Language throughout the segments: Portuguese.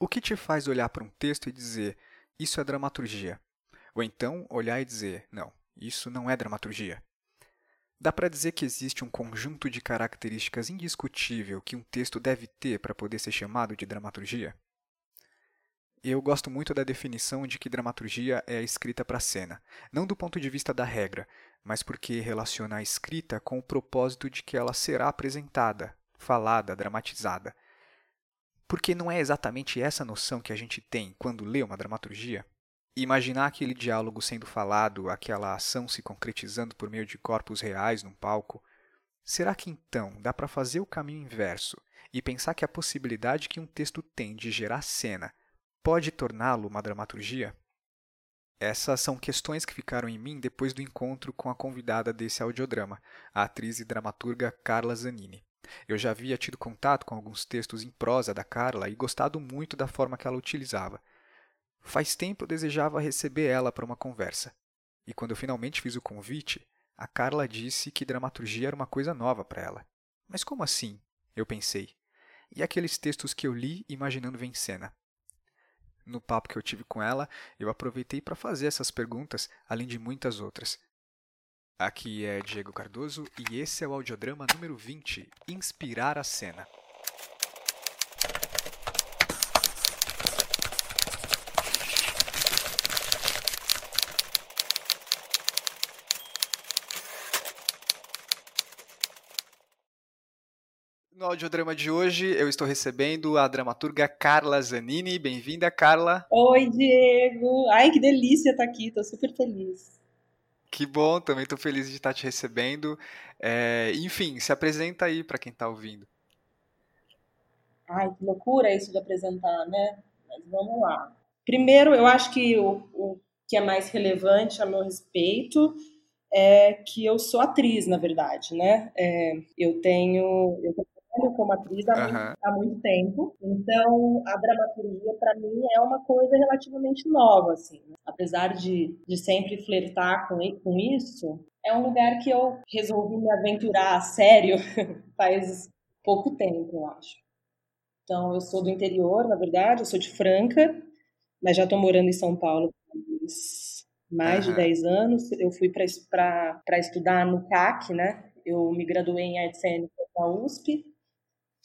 O que te faz olhar para um texto e dizer, isso é dramaturgia? Ou então olhar e dizer, não, isso não é dramaturgia? Dá para dizer que existe um conjunto de características indiscutível que um texto deve ter para poder ser chamado de dramaturgia? Eu gosto muito da definição de que dramaturgia é a escrita para cena, não do ponto de vista da regra, mas porque relaciona a escrita com o propósito de que ela será apresentada, falada, dramatizada. Porque não é exatamente essa noção que a gente tem quando lê uma dramaturgia? Imaginar aquele diálogo sendo falado, aquela ação se concretizando por meio de corpos reais num palco. Será que então dá para fazer o caminho inverso e pensar que a possibilidade que um texto tem de gerar cena pode torná-lo uma dramaturgia? Essas são questões que ficaram em mim depois do encontro com a convidada desse audiodrama, a atriz e dramaturga Carla Zanini. Eu já havia tido contato com alguns textos em prosa da Carla e gostado muito da forma que ela utilizava. Faz tempo eu desejava receber ela para uma conversa. E quando eu finalmente fiz o convite, a Carla disse que dramaturgia era uma coisa nova para ela. Mas como assim? Eu pensei. E aqueles textos que eu li imaginando em cena? No papo que eu tive com ela, eu aproveitei para fazer essas perguntas, além de muitas outras. Aqui é Diego Cardoso e esse é o audiodrama número 20, Inspirar a Cena. No audiodrama de hoje, eu estou recebendo a dramaturga Carla Zanini. Bem-vinda, Carla. Oi, Diego. Ai, que delícia estar aqui, estou super feliz. Que bom, também estou feliz de estar te recebendo. É, enfim, se apresenta aí para quem está ouvindo. Ai, que loucura isso de apresentar, né? Mas vamos lá. Primeiro, eu acho que o, o que é mais relevante a meu respeito é que eu sou atriz, na verdade, né? É, eu tenho, eu trabalho como atriz há, uhum. muito, há muito tempo, então a dramaturgia para mim é uma coisa relativamente nova, assim. Né? Apesar de, de sempre flertar com, com isso, é um lugar que eu resolvi me aventurar a sério faz pouco tempo, eu acho. Então, eu sou do interior, na verdade, eu sou de Franca, mas já estou morando em São Paulo há mais uhum. de 10 anos. Eu fui para estudar no CAC, né? Eu me graduei em artes cênicas na USP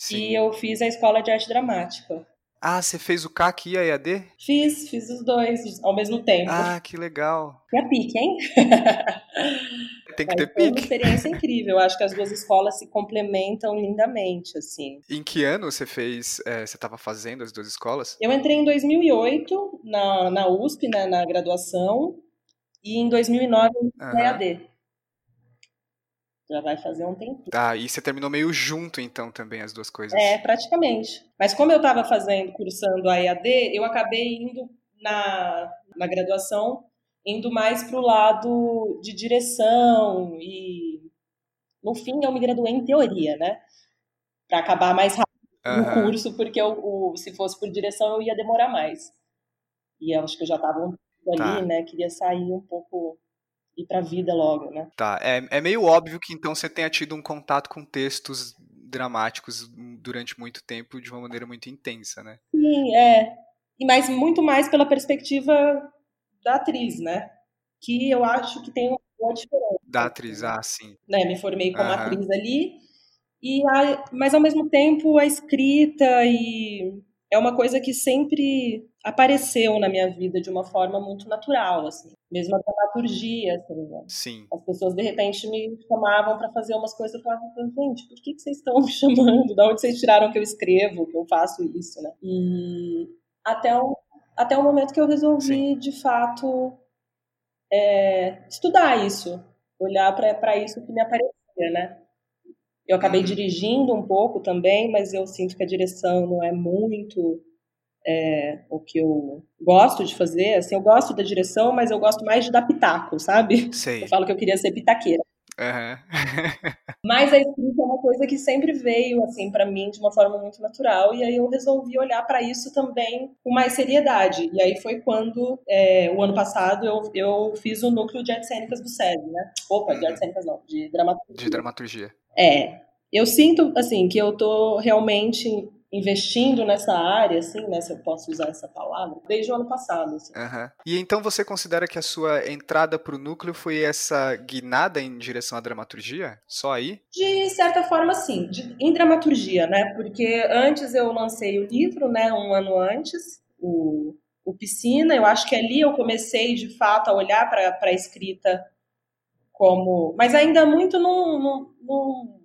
Sim. E eu fiz a escola de arte dramática. Ah, você fez o CAC e a EAD? Fiz, fiz os dois ao mesmo tempo. Ah, que legal. Que a pique, hein? Tem que Mas ter pique. Foi uma experiência incrível. Acho que as duas escolas se complementam lindamente, assim. Em que ano você fez, é, você estava fazendo as duas escolas? Eu entrei em 2008 na, na USP, né, na graduação, e em 2009 na uhum. EAD. Já vai fazer um tempo. Tá, e você terminou meio junto, então, também, as duas coisas. É, praticamente. Mas como eu estava fazendo, cursando a EAD, eu acabei indo na, na graduação, indo mais para o lado de direção e, no fim, eu me graduei em teoria, né? Para acabar mais rápido uhum. no curso, porque eu, o, se fosse por direção eu ia demorar mais. E eu acho que eu já estava um pouco tá. ali, né? Queria sair um pouco ir para a vida logo, né? Tá, é, é meio óbvio que então você tenha tido um contato com textos dramáticos durante muito tempo de uma maneira muito intensa, né? Sim, é. E mas muito mais pela perspectiva da atriz, né? Que eu acho que tem uma boa diferença. Da atriz, ah, sim. Né, me formei como uhum. atriz ali, e a, mas ao mesmo tempo a escrita e é uma coisa que sempre apareceu na minha vida de uma forma muito natural, assim. Mesmo a dramaturgia, assim, né? Sim. As pessoas, de repente, me chamavam para fazer umas coisas, eu falava, gente, por que, que vocês estão me chamando? Da onde vocês tiraram que eu escrevo, que eu faço isso, né? E até o, até o momento que eu resolvi, Sim. de fato, é, estudar isso, olhar para isso que me aparecia, né? Eu acabei uhum. dirigindo um pouco também, mas eu sinto que a direção não é muito é, o que eu gosto de fazer. Assim, eu gosto da direção, mas eu gosto mais de dar pitaco, sabe? Sei. Eu falo que eu queria ser pitaqueira. Uhum. mas a escrita é uma coisa que sempre veio assim para mim de uma forma muito natural e aí eu resolvi olhar para isso também com mais seriedade e aí foi quando é, o ano passado eu, eu fiz o núcleo de artes cênicas do SESI, né? Opa, de artes cênicas não, de dramaturgia. De dramaturgia. É. Eu sinto, assim, que eu tô realmente investindo nessa área, assim, né, se eu posso usar essa palavra, desde o ano passado. Assim. Uhum. E então você considera que a sua entrada para o núcleo foi essa guinada em direção à dramaturgia? Só aí? De certa forma, sim. De, em dramaturgia, né? Porque antes eu lancei o livro, né, um ano antes, o, o Piscina. Eu acho que ali eu comecei, de fato, a olhar para a escrita como... Mas ainda muito num, num, num,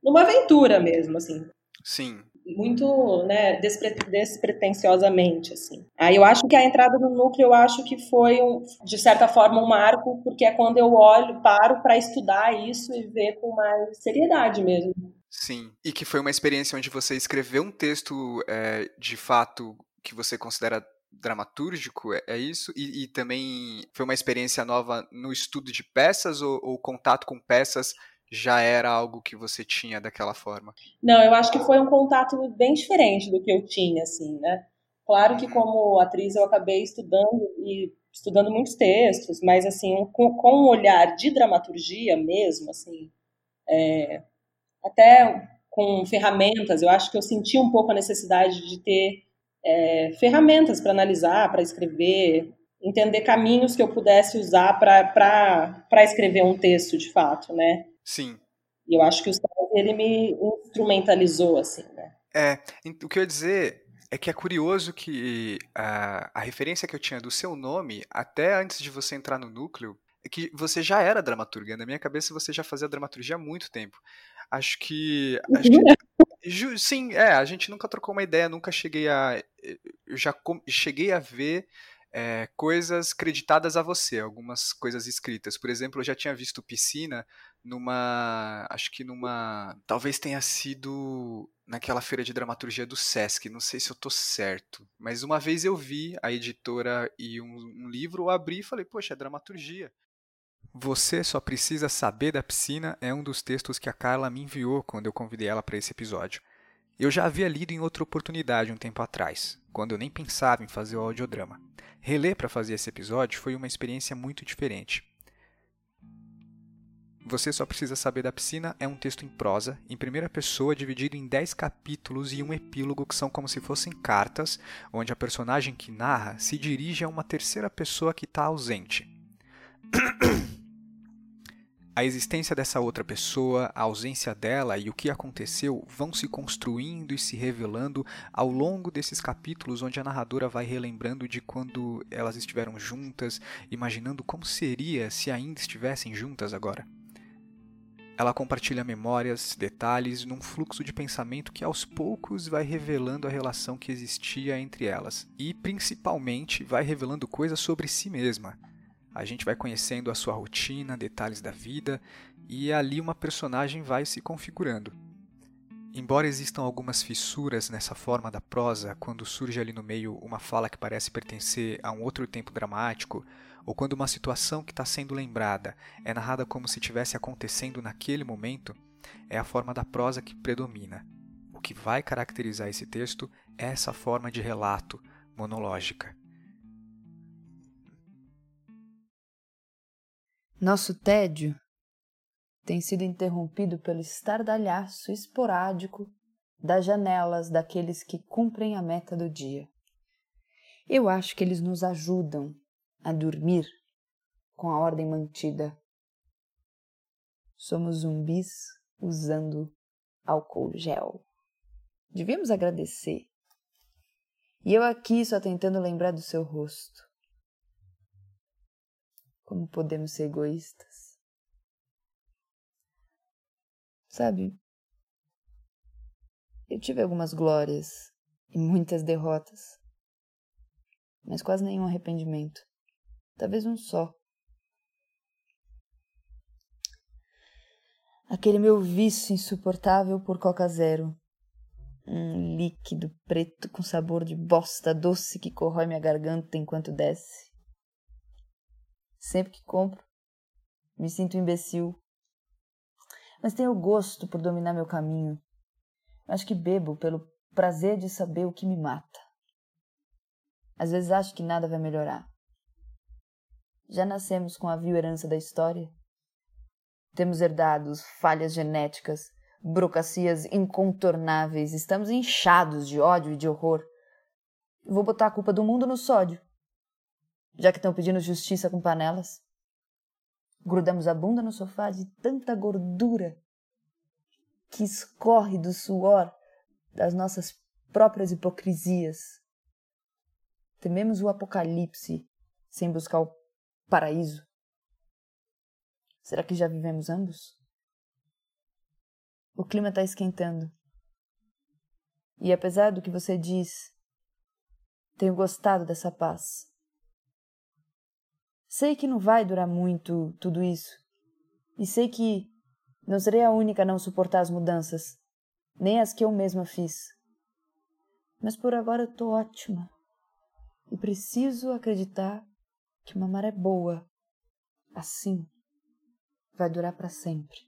numa aventura mesmo, assim. Sim muito né, despre despretensiosamente. Assim. Aí eu acho que a entrada no núcleo, eu acho que foi, um, de certa forma, um marco, porque é quando eu olho, paro para estudar isso e ver com mais seriedade mesmo. Sim, e que foi uma experiência onde você escreveu um texto é, de fato que você considera dramatúrgico, é, é isso? E, e, também foi uma experiência nova no estudo de peças ou, ou contato com peças já era algo que você tinha daquela forma? Não, eu acho que foi um contato bem diferente do que eu tinha, assim, né? Claro que como atriz eu acabei estudando e estudando muitos textos, mas assim com, com um olhar de dramaturgia mesmo, assim, é, até com ferramentas, eu acho que eu senti um pouco a necessidade de ter é, ferramentas para analisar, para escrever, entender caminhos que eu pudesse usar para escrever um texto de fato, né? Sim. E eu acho que o Sérgio, ele me instrumentalizou, assim, né? É, o que eu ia dizer é que é curioso que a, a referência que eu tinha do seu nome, até antes de você entrar no núcleo, é que você já era dramaturga. Na minha cabeça, você já fazia dramaturgia há muito tempo. Acho que. Acho que sim, é, a gente nunca trocou uma ideia, nunca cheguei a. Eu já cheguei a ver é, coisas creditadas a você, algumas coisas escritas. Por exemplo, eu já tinha visto Piscina numa. Acho que numa. Talvez tenha sido naquela feira de dramaturgia do Sesc, não sei se eu tô certo. Mas uma vez eu vi a editora e um, um livro, eu abri e falei, poxa, é dramaturgia. Você só precisa saber da piscina é um dos textos que a Carla me enviou quando eu convidei ela para esse episódio. Eu já havia lido em outra oportunidade um tempo atrás, quando eu nem pensava em fazer o audiodrama. Reler para fazer esse episódio foi uma experiência muito diferente. Você só precisa saber da piscina é um texto em prosa, em primeira pessoa, dividido em 10 capítulos e um epílogo que são como se fossem cartas, onde a personagem que narra se dirige a uma terceira pessoa que está ausente. A existência dessa outra pessoa, a ausência dela e o que aconteceu vão se construindo e se revelando ao longo desses capítulos, onde a narradora vai relembrando de quando elas estiveram juntas, imaginando como seria se ainda estivessem juntas agora. Ela compartilha memórias, detalhes, num fluxo de pensamento que aos poucos vai revelando a relação que existia entre elas e, principalmente, vai revelando coisas sobre si mesma a gente vai conhecendo a sua rotina, detalhes da vida, e ali uma personagem vai se configurando. Embora existam algumas fissuras nessa forma da prosa, quando surge ali no meio uma fala que parece pertencer a um outro tempo dramático, ou quando uma situação que está sendo lembrada é narrada como se estivesse acontecendo naquele momento, é a forma da prosa que predomina. O que vai caracterizar esse texto é essa forma de relato monológica. Nosso tédio tem sido interrompido pelo estardalhaço esporádico das janelas daqueles que cumprem a meta do dia. Eu acho que eles nos ajudam a dormir com a ordem mantida. Somos zumbis usando álcool gel. Devíamos agradecer. E eu aqui só tentando lembrar do seu rosto. Como podemos ser egoístas? Sabe, eu tive algumas glórias e muitas derrotas, mas quase nenhum arrependimento. Talvez um só. Aquele meu vício insuportável por Coca Zero. Um líquido preto com sabor de bosta doce que corrói minha garganta enquanto desce. Sempre que compro, me sinto imbecil. Mas tenho gosto por dominar meu caminho. Acho que bebo pelo prazer de saber o que me mata. Às vezes acho que nada vai melhorar. Já nascemos com a vil herança da história. Temos herdado falhas genéticas, burocracias incontornáveis, estamos inchados de ódio e de horror. Vou botar a culpa do mundo no sódio, já que estão pedindo justiça com panelas. Grudamos a bunda no sofá de tanta gordura que escorre do suor das nossas próprias hipocrisias. Tememos o apocalipse sem buscar o paraíso. Será que já vivemos ambos? O clima está esquentando. E apesar do que você diz, tenho gostado dessa paz. Sei que não vai durar muito tudo isso. E sei que não serei a única a não suportar as mudanças, nem as que eu mesma fiz. Mas por agora eu ótima. E preciso acreditar que uma maré boa, assim, vai durar para sempre,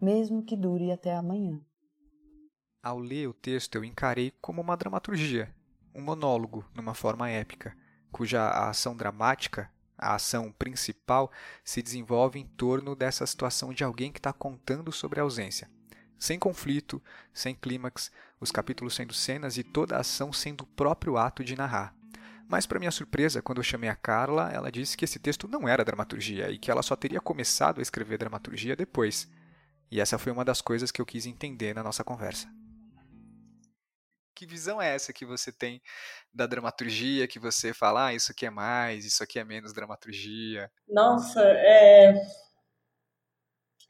mesmo que dure até amanhã. Ao ler o texto, eu encarei como uma dramaturgia, um monólogo numa forma épica, cuja a ação dramática, a ação principal, se desenvolve em torno dessa situação de alguém que está contando sobre a ausência. Sem conflito, sem clímax, os capítulos sendo cenas e toda a ação sendo o próprio ato de narrar. Mas, para minha surpresa, quando eu chamei a Carla, ela disse que esse texto não era dramaturgia e que ela só teria começado a escrever dramaturgia depois. E essa foi uma das coisas que eu quis entender na nossa conversa. Que visão é essa que você tem da dramaturgia, que você fala, ah, isso aqui é mais, isso aqui é menos dramaturgia? Nossa, é...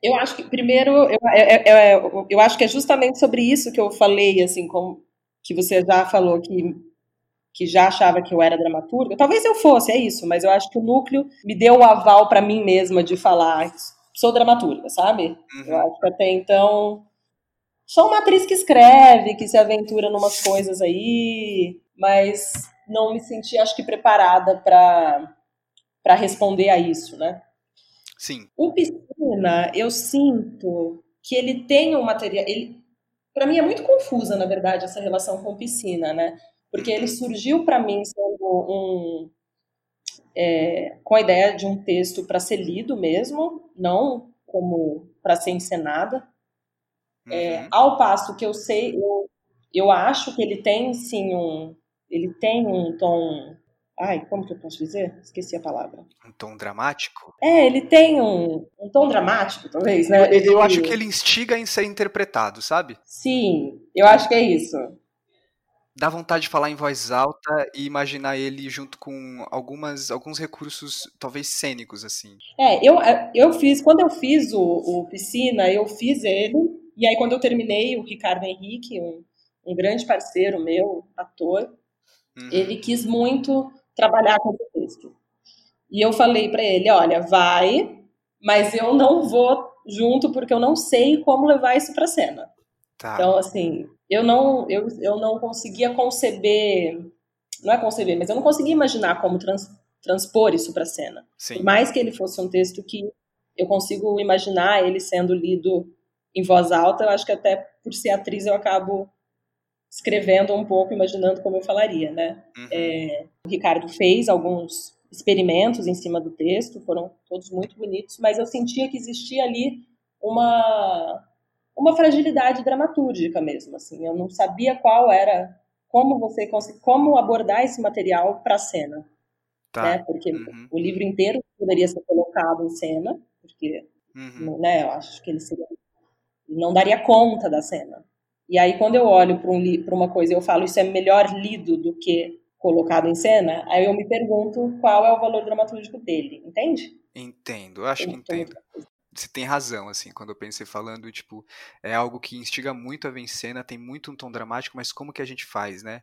eu acho que, primeiro, eu, eu, eu, eu acho que é justamente sobre isso que eu falei, assim, como que você já falou, que que já achava que eu era dramaturga. Talvez eu fosse, é isso, mas eu acho que o núcleo me deu o aval para mim mesma de falar, sou dramaturga, sabe? Uhum. Eu acho que até então sou uma atriz que escreve, que se aventura numas coisas aí, mas não me senti, acho que, preparada para para responder a isso, né? Sim. O Piscina, eu sinto que ele tem um material. Ele, para mim é muito confusa, na verdade, essa relação com Piscina, né? Porque ele surgiu para mim sendo um é, com a ideia de um texto para ser lido mesmo, não como para ser encenada. É, uhum. Ao passo que eu sei, eu, eu acho que ele tem sim um, ele tem um tom, ai, como que eu posso dizer? Esqueci a palavra. Um tom dramático? É, ele tem um, um tom dramático, talvez, né? Eu, eu acho que ele instiga em ser interpretado, sabe? Sim, eu acho que é isso dá vontade de falar em voz alta e imaginar ele junto com algumas alguns recursos talvez cênicos assim. É, eu, eu fiz quando eu fiz o, o piscina, eu fiz ele e aí quando eu terminei o Ricardo Henrique, um, um grande parceiro meu, ator, uhum. ele quis muito trabalhar com esse texto. E eu falei para ele, olha, vai, mas eu não vou junto porque eu não sei como levar isso para cena. Tá. Então, assim, eu não, eu, eu não conseguia conceber, não é conceber, mas eu não conseguia imaginar como trans, transpor isso para a cena. Sim. Por mais que ele fosse um texto que eu consigo imaginar ele sendo lido em voz alta, eu acho que até por ser atriz eu acabo escrevendo um pouco, imaginando como eu falaria, né? Uhum. É, o Ricardo fez alguns experimentos em cima do texto, foram todos muito bonitos, mas eu sentia que existia ali uma uma fragilidade dramatúrgica mesmo, assim. Eu não sabia qual era, como você como abordar esse material para a cena, tá. né? Porque uhum. o livro inteiro poderia ser colocado em cena, porque, uhum. né? Eu acho que ele seria, não daria conta da cena. E aí quando eu olho para um, uma coisa e eu falo isso é melhor lido do que colocado em cena, aí eu me pergunto qual é o valor dramatúrgico dele, entende? Entendo, acho que entendo você tem razão, assim, quando eu pensei falando, tipo, é algo que instiga muito a ver em cena, tem muito um tom dramático, mas como que a gente faz, né?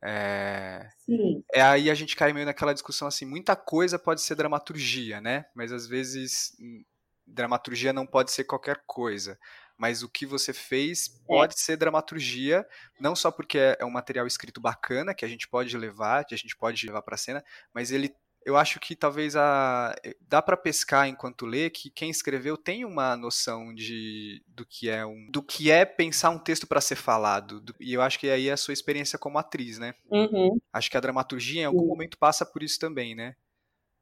É... Sim. é aí a gente cai meio naquela discussão assim, muita coisa pode ser dramaturgia, né? Mas às vezes hum, dramaturgia não pode ser qualquer coisa. Mas o que você fez é. pode é. ser dramaturgia, não só porque é um material escrito bacana, que a gente pode levar, que a gente pode levar para cena, mas ele eu acho que talvez a eh, dá para pescar enquanto lê que quem escreveu tem uma noção de do que é um do que é pensar um texto para ser falado do, e eu acho que aí é a sua experiência como atriz, né? Uhum. Acho que a dramaturgia em algum Sim. momento passa por isso também, né?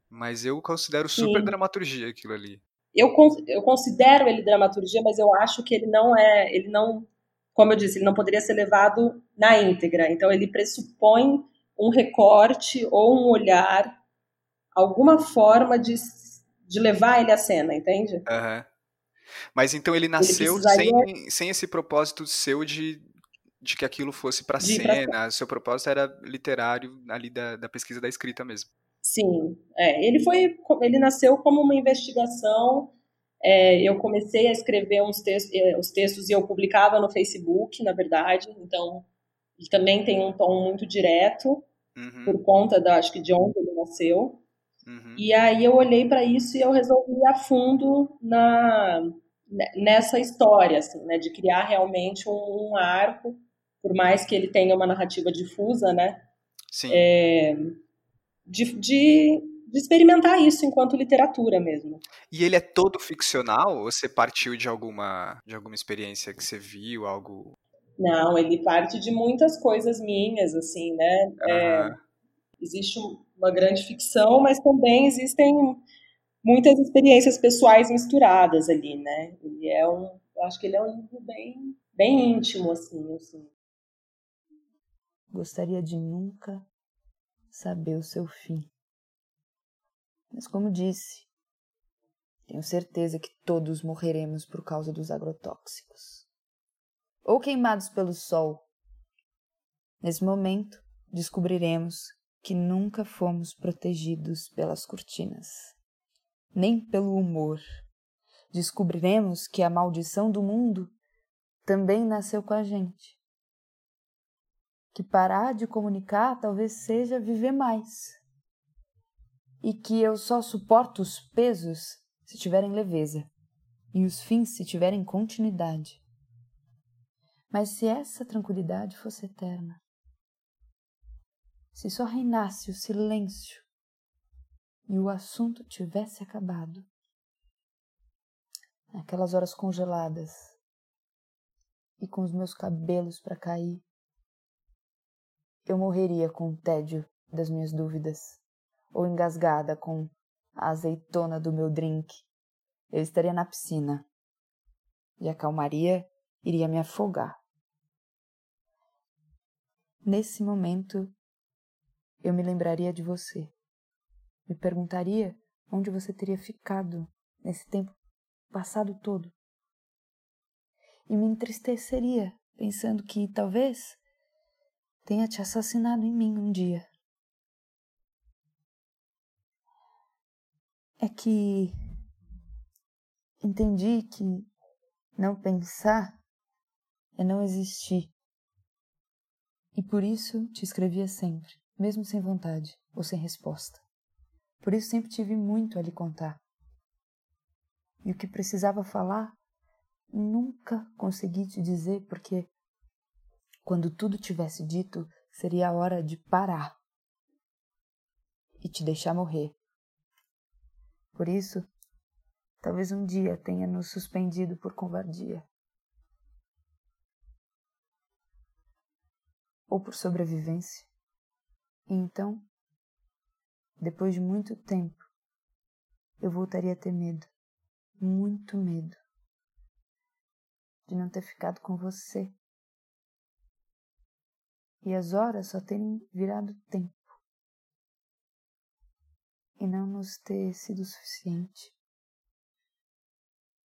Mas eu considero super Sim. dramaturgia aquilo ali. eu, eu considero ele dramaturgia, mas eu acho que ele não é, ele não, como eu disse, ele não poderia ser levado na íntegra. Então ele pressupõe um recorte ou um olhar, alguma forma de, de levar ele à cena, entende? Uhum. Mas então ele nasceu ele precisaria... sem, sem esse propósito seu de, de que aquilo fosse para cena. Pra... Seu propósito era literário ali da, da pesquisa da escrita mesmo. Sim, é, ele foi, ele nasceu como uma investigação. É, eu comecei a escrever uns textos, é, os textos e eu publicava no Facebook, na verdade. Então, ele também tem um tom muito direto uhum. por conta da, acho que de onde ele nasceu. Uhum. E aí eu olhei para isso e eu resolvi ir a fundo na nessa história, assim, né, de criar realmente um, um arco, por mais que ele tenha uma narrativa difusa, né? Sim. É, de, de, de, experimentar isso enquanto literatura mesmo. E ele é todo ficcional? Ou você partiu de alguma, de alguma experiência que você viu, algo... Não, ele parte de muitas coisas minhas, assim, né? Uhum. É, existe uma grande ficção, mas também existem muitas experiências pessoais misturadas ali, né? Ele é um, eu acho que ele é um livro bem, bem íntimo, assim, assim. Gostaria de nunca saber o seu fim. Mas, como disse, tenho certeza que todos morreremos por causa dos agrotóxicos. Ou queimados pelo sol. Nesse momento, descobriremos que nunca fomos protegidos pelas cortinas, nem pelo humor. Descobriremos que a maldição do mundo também nasceu com a gente que parar de comunicar talvez seja viver mais. E que eu só suporto os pesos se tiverem leveza e os fins se tiverem continuidade. Mas se essa tranquilidade fosse eterna, se só reinasse o silêncio e o assunto tivesse acabado, naquelas horas congeladas e com os meus cabelos para cair, eu morreria com o tédio das minhas dúvidas, ou engasgada com a azeitona do meu drink. Eu estaria na piscina e a calmaria iria me afogar. Nesse momento, eu me lembraria de você. Me perguntaria onde você teria ficado nesse tempo passado todo. E me entristeceria pensando que talvez tenha te assassinado em mim um dia. É que entendi que não pensar é não existir. E por isso te escrevia sempre, mesmo sem vontade ou sem resposta. Por isso sempre tive muito a lhe contar. E o que precisava falar, nunca consegui te dizer porque quando tudo tivesse dito, seria a hora de parar e te deixar morrer. Por isso, talvez um dia tenha nos suspendido por covardia. Ou por sobrevivência. E então, depois de muito tempo, eu voltaria a ter medo, muito medo, de não ter ficado com você e as horas só terem virado tempo e não nos ter sido suficiente.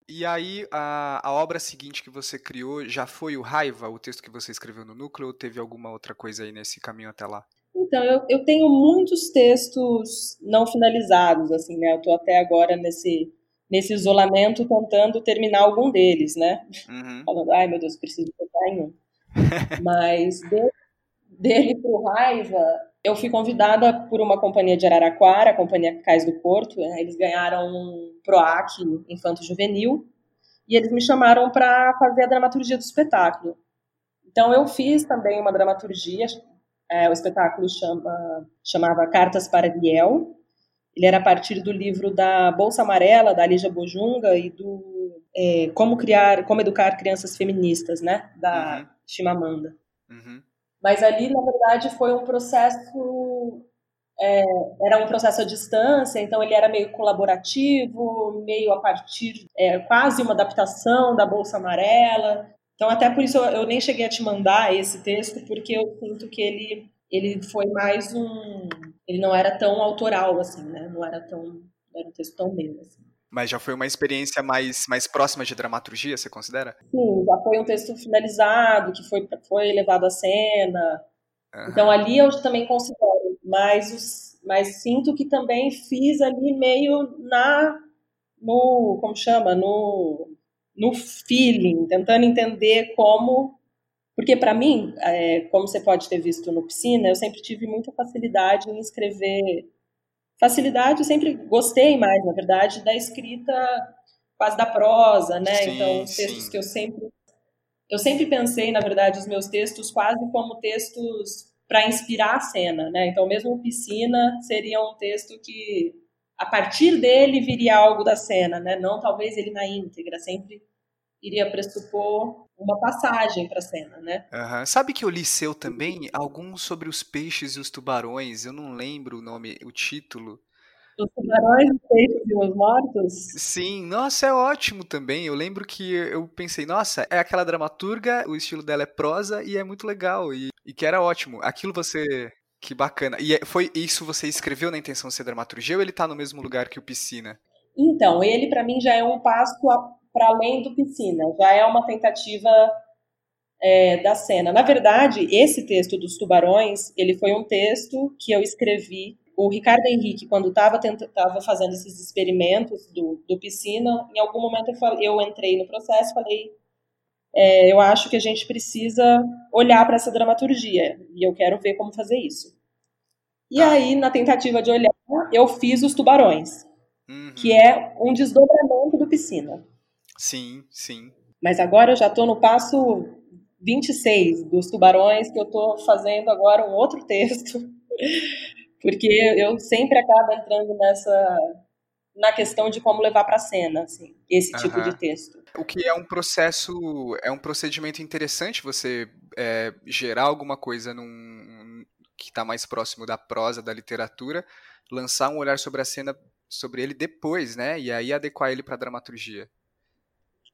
E aí, a, a obra seguinte que você criou já foi o Raiva, o texto que você escreveu no núcleo, ou teve alguma outra coisa aí nesse caminho até lá? Então, eu, eu tenho muitos textos não finalizados, assim, né? Eu estou até agora nesse, nesse isolamento tentando terminar algum deles, né? Uhum. Falando, ai meu Deus, preciso pensar em um. Mas dele para o Raiva, eu fui convidada por uma companhia de Araraquara, a Companhia Cais do Porto. Né? Eles ganharam um PROAC Infanto Juvenil e eles me chamaram para fazer a dramaturgia do espetáculo. Então eu fiz também uma dramaturgia. É, o espetáculo chama, chamava Cartas para Biel. Ele era a partir do livro da Bolsa Amarela da Lígia Bojunga e do é, Como criar, como educar crianças feministas, né, da uhum. Chimamanda. Uhum. Mas ali, na verdade, foi um processo é, era um processo à distância, então ele era meio colaborativo, meio a partir, é, quase uma adaptação da Bolsa Amarela. Então, até por isso eu, eu, nem cheguei a te mandar esse texto, porque eu sinto que ele, ele foi mais um. Ele não era tão autoral, assim, né? Não era tão. Era um texto tão meu, assim. Mas já foi uma experiência mais, mais próxima de dramaturgia, você considera? Sim, já foi um texto finalizado, que foi, foi levado à cena. Uhum. Então ali eu também considero, mas, mas sinto que também fiz ali meio na. no. como chama? No, no feeling, tentando entender como. Porque para mim, é, como você pode ter visto no Piscina, eu sempre tive muita facilidade em escrever facilidade, eu sempre gostei mais, na verdade, da escrita quase da prosa, né? Sim, então, os textos sim. que eu sempre eu sempre pensei, na verdade, os meus textos quase como textos para inspirar a cena, né? Então, mesmo Piscina seria um texto que a partir dele viria algo da cena, né? Não talvez ele na íntegra, sempre iria pressupor uma passagem para a cena, né? Uhum. Sabe que eu li seu também alguns sobre os peixes e os tubarões. Eu não lembro o nome, o título. Os tubarões, os peixes e os mortos? Sim, nossa, é ótimo também. Eu lembro que eu pensei, nossa, é aquela dramaturga, o estilo dela é prosa e é muito legal. E, e que era ótimo. Aquilo você. Que bacana. E é, foi isso você escreveu na intenção de ser dramaturgia ou ele tá no mesmo lugar que o Piscina? Então, ele para mim já é um passo para além do piscina, já é uma tentativa é, da cena. Na verdade, esse texto dos tubarões, ele foi um texto que eu escrevi. O Ricardo Henrique, quando estava fazendo esses experimentos do, do piscina, em algum momento eu, falei, eu entrei no processo e falei: é, eu acho que a gente precisa olhar para essa dramaturgia e eu quero ver como fazer isso. E tá. aí, na tentativa de olhar, eu fiz os tubarões, uhum. que é um desdobramento do piscina. Sim, sim. Mas agora eu já estou no passo 26 dos tubarões, que eu estou fazendo agora um outro texto, porque eu sempre acabo entrando nessa na questão de como levar para a cena, assim, esse tipo de texto. O que é um processo, é um procedimento interessante você é, gerar alguma coisa num, que está mais próximo da prosa, da literatura, lançar um olhar sobre a cena, sobre ele depois, né, e aí adequar ele para a dramaturgia.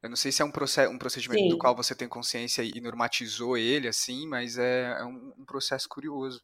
Eu não sei se é um, um procedimento Sim. do qual você tem consciência e normatizou ele, assim, mas é, é um, um, processo curioso.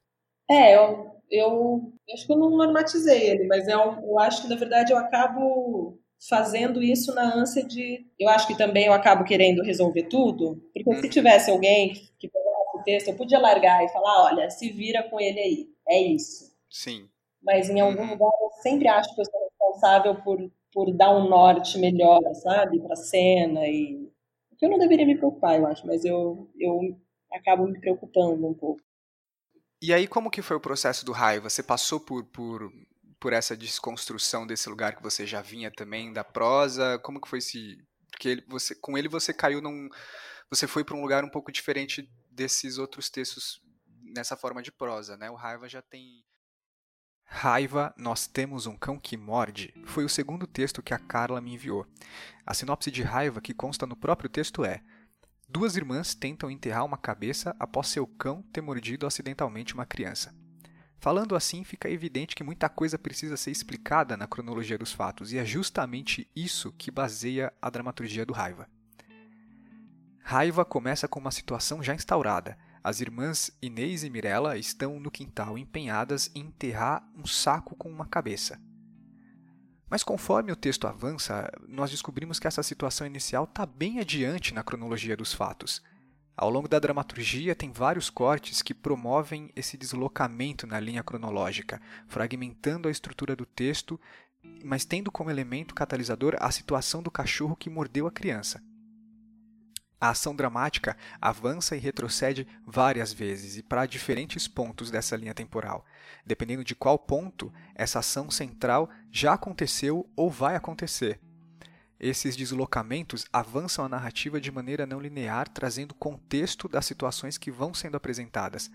É, eu, eu, acho que eu não normatizei ele, mas é um, eu acho que, na verdade, eu acabo fazendo isso na ânsia de. Eu acho que também eu acabo querendo resolver tudo, porque se tivesse alguém que pegasse o texto, eu podia largar e falar: olha, se vira com ele aí, é isso. Sim. Mas em algum uhum. lugar eu sempre acho que eu sou responsável por por dar um norte melhor, sabe, para a cena e que eu não deveria me preocupar, eu acho, mas eu eu acabo me preocupando um pouco. E aí como que foi o processo do raio? Você passou por por por essa desconstrução desse lugar que você já vinha também da prosa? Como que foi esse porque ele, você com ele você caiu num você foi para um lugar um pouco diferente desses outros textos nessa forma de prosa, né? O Raiva já tem Raiva, Nós Temos um Cão que Morde foi o segundo texto que a Carla me enviou. A sinopse de Raiva que consta no próprio texto é: Duas irmãs tentam enterrar uma cabeça após seu cão ter mordido acidentalmente uma criança. Falando assim, fica evidente que muita coisa precisa ser explicada na cronologia dos fatos, e é justamente isso que baseia a dramaturgia do Raiva. Raiva começa com uma situação já instaurada. As irmãs Inês e Mirella estão no quintal empenhadas em enterrar um saco com uma cabeça. Mas conforme o texto avança, nós descobrimos que essa situação inicial está bem adiante na cronologia dos fatos. Ao longo da dramaturgia, tem vários cortes que promovem esse deslocamento na linha cronológica, fragmentando a estrutura do texto, mas tendo como elemento catalisador a situação do cachorro que mordeu a criança. A ação dramática avança e retrocede várias vezes e para diferentes pontos dessa linha temporal. Dependendo de qual ponto, essa ação central já aconteceu ou vai acontecer. Esses deslocamentos avançam a narrativa de maneira não linear, trazendo contexto das situações que vão sendo apresentadas.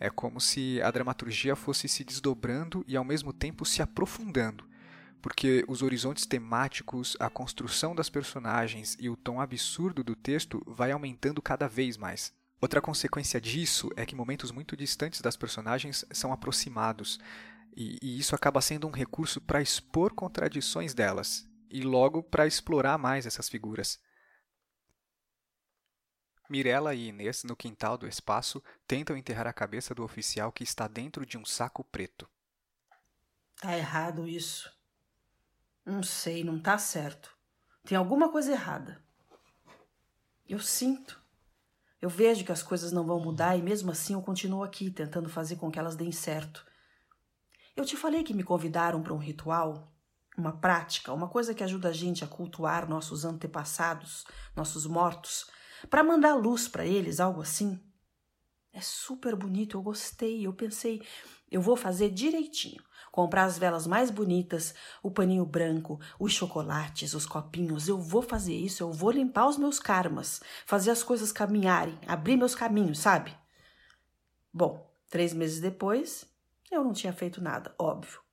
É como se a dramaturgia fosse se desdobrando e ao mesmo tempo se aprofundando, porque os horizontes temáticos, a construção das personagens e o tom absurdo do texto vai aumentando cada vez mais. Outra consequência disso é que momentos muito distantes das personagens são aproximados. E, e isso acaba sendo um recurso para expor contradições delas e logo para explorar mais essas figuras. Mirella e Inês, no quintal do espaço, tentam enterrar a cabeça do oficial que está dentro de um saco preto. Tá errado isso. Não sei, não tá certo. Tem alguma coisa errada. Eu sinto. Eu vejo que as coisas não vão mudar e mesmo assim eu continuo aqui tentando fazer com que elas deem certo. Eu te falei que me convidaram para um ritual, uma prática, uma coisa que ajuda a gente a cultuar nossos antepassados, nossos mortos, para mandar luz para eles, algo assim. É super bonito, eu gostei. Eu pensei, eu vou fazer direitinho. Comprar as velas mais bonitas, o paninho branco, os chocolates, os copinhos. Eu vou fazer isso, eu vou limpar os meus karmas, fazer as coisas caminharem, abrir meus caminhos, sabe? Bom, três meses depois, eu não tinha feito nada, óbvio.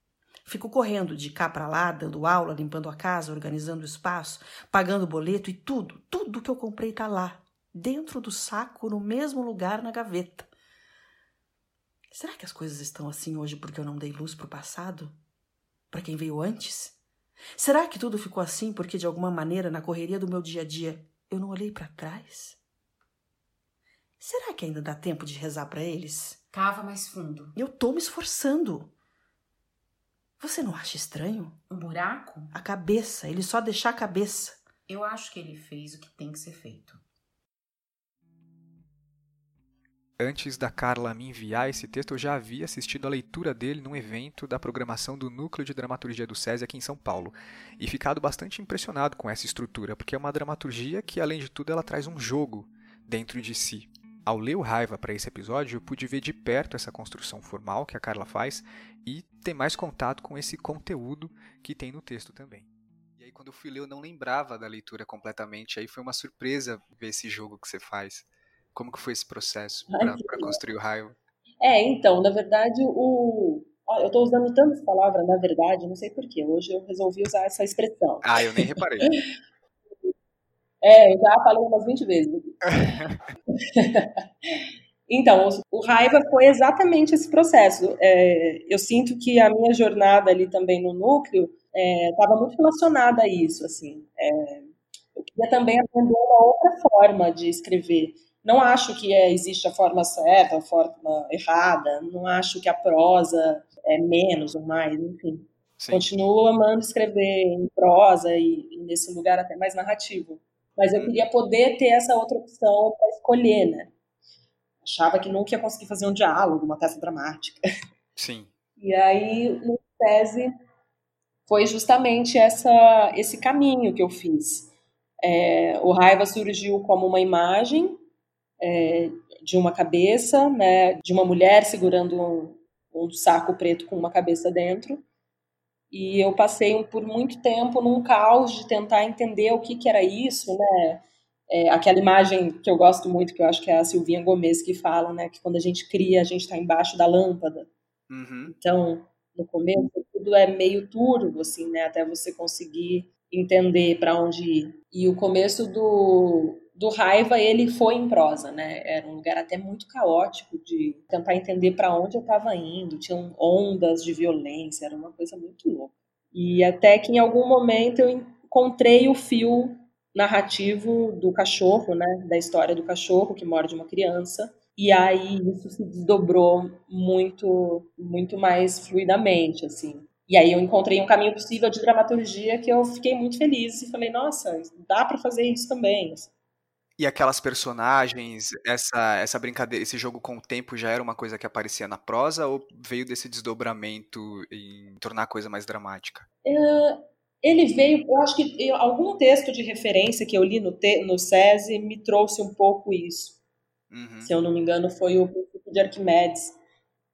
Fico correndo de cá para lá, dando aula, limpando a casa, organizando o espaço, pagando boleto e tudo, tudo que eu comprei tá lá, dentro do saco, no mesmo lugar na gaveta. Será que as coisas estão assim hoje porque eu não dei luz para o passado? Para quem veio antes? Será que tudo ficou assim porque de alguma maneira na correria do meu dia a dia eu não olhei para trás? Será que ainda dá tempo de rezar para eles? Cava mais fundo. Eu tô me esforçando. Você não acha estranho? Um buraco? A cabeça, ele só deixar a cabeça. Eu acho que ele fez o que tem que ser feito. Antes da Carla me enviar esse texto, eu já havia assistido a leitura dele num evento da programação do Núcleo de Dramaturgia do SESI aqui em São Paulo, e ficado bastante impressionado com essa estrutura, porque é uma dramaturgia que, além de tudo, ela traz um jogo dentro de si. Ao ler o Raiva para esse episódio, eu pude ver de perto essa construção formal que a Carla faz e ter mais contato com esse conteúdo que tem no texto também. E aí, quando eu fui ler, eu não lembrava da leitura completamente, aí foi uma surpresa ver esse jogo que você faz. Como que foi esse processo para construir o raio? É, então, na verdade, o. Eu estou usando tantas palavras, na verdade, não sei porquê. Hoje eu resolvi usar essa expressão. Ah, eu nem reparei. é, eu já falei umas 20 vezes. então, o raiva foi exatamente esse processo. É, eu sinto que a minha jornada ali também no núcleo estava é, muito relacionada a isso. Assim, é, eu queria também aprender uma outra forma de escrever não acho que é, existe a forma certa, a forma errada, não acho que a prosa é menos ou mais, enfim. Sim. Continuo amando escrever em prosa e, e, nesse lugar até mais narrativo. Mas eu hum. queria poder ter essa outra opção para escolher, né? Achava que nunca ia conseguir fazer um diálogo, uma peça dramática. Sim. E aí, no tese, foi justamente essa, esse caminho que eu fiz. É, o Raiva surgiu como uma imagem é, de uma cabeça, né, de uma mulher segurando um, um saco preto com uma cabeça dentro. E eu passei por muito tempo num caos de tentar entender o que, que era isso, né? É, aquela imagem que eu gosto muito, que eu acho que é a Silvinha Gomes que fala, né? Que quando a gente cria, a gente está embaixo da lâmpada. Uhum. Então, no começo, tudo é meio turvo, assim, né? Até você conseguir entender para onde ir. E o começo do, do Raiva, ele foi em prosa, né? Era um lugar até muito caótico de tentar entender para onde eu estava indo. Tinham ondas de violência, era uma coisa muito louca. E até que em algum momento eu encontrei o fio narrativo do cachorro, né? Da história do cachorro que morde uma criança. E aí isso se desdobrou muito, muito mais fluidamente, assim. E aí eu encontrei um caminho possível de dramaturgia que eu fiquei muito feliz e falei, nossa, dá para fazer isso também. E aquelas personagens, essa, essa brincadeira, esse jogo com o tempo já era uma coisa que aparecia na prosa ou veio desse desdobramento em tornar a coisa mais dramática? Uh, ele veio, eu acho que eu, algum texto de referência que eu li no, te, no SESI me trouxe um pouco isso. Uhum. Se eu não me engano, foi o princípio de Arquimedes,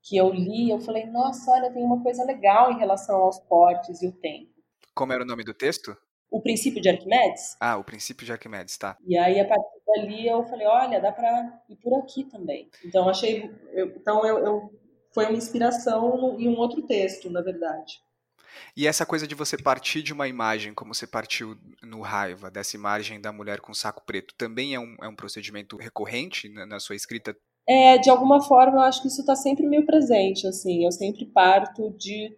que eu li eu falei, nossa, olha, tem uma coisa legal em relação aos portes e o tempo. Como era o nome do texto? O princípio de Arquimedes. Ah, o princípio de Arquimedes, tá. E aí, a partir dali, eu falei, olha, dá para ir por aqui também. Então, achei... Eu, então, eu, eu, foi uma inspiração em um outro texto, na verdade. E essa coisa de você partir de uma imagem, como você partiu no Raiva, dessa imagem da mulher com saco preto, também é um, é um procedimento recorrente na, na sua escrita É, de alguma forma, eu acho que isso está sempre meio presente, assim. Eu sempre parto de,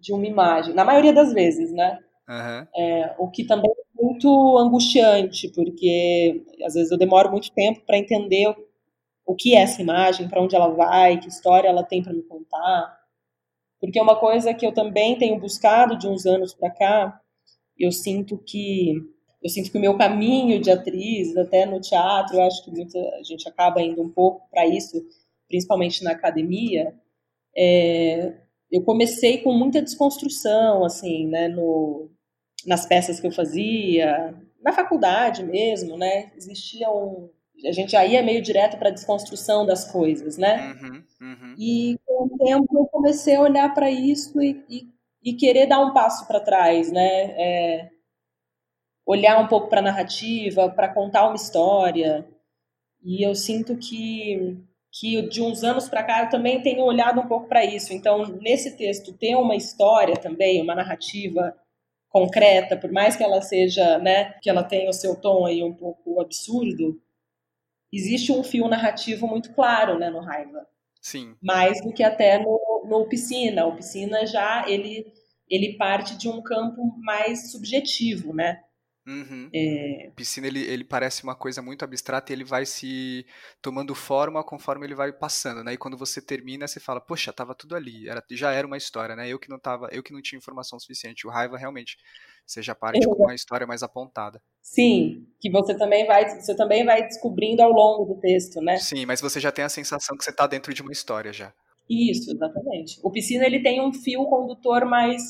de uma imagem, na maioria das vezes, né? Uhum. É, o que também muito angustiante, porque às vezes eu demoro muito tempo para entender o que é essa imagem, para onde ela vai, que história ela tem para me contar. Porque é uma coisa que eu também tenho buscado de uns anos para cá, eu sinto que eu sinto que o meu caminho de atriz, até no teatro, eu acho que muita gente acaba indo um pouco para isso, principalmente na academia. É, eu comecei com muita desconstrução, assim, né, no, nas peças que eu fazia, na faculdade mesmo, né, existia um, a gente já ia meio direto para a desconstrução das coisas, né? Uhum, uhum. E com o tempo eu comecei a olhar para isso e, e, e, querer dar um passo para trás, né? É, olhar um pouco para a narrativa, para contar uma história. E eu sinto que, que de uns anos para cá eu também tenho olhado um pouco para isso. Então, nesse texto, ter uma história também, uma narrativa concreta, por mais que ela seja, né, que ela tenha o seu tom aí um pouco absurdo, existe um fio narrativo muito claro, né, no Raiva. Sim. Mais do que até no, no Piscina. O Piscina já, ele, ele parte de um campo mais subjetivo, né? Uhum. É... Piscina ele, ele parece uma coisa muito abstrata e ele vai se tomando forma conforme ele vai passando, né? E quando você termina, você fala, poxa, tava tudo ali, era, já era uma história, né? Eu que não tava, eu que não tinha informação suficiente. O raiva realmente você já parte com uma história mais apontada. Sim, que você também vai, você também vai descobrindo ao longo do texto, né? Sim, mas você já tem a sensação que você está dentro de uma história já. Isso, exatamente. O piscina ele tem um fio condutor mais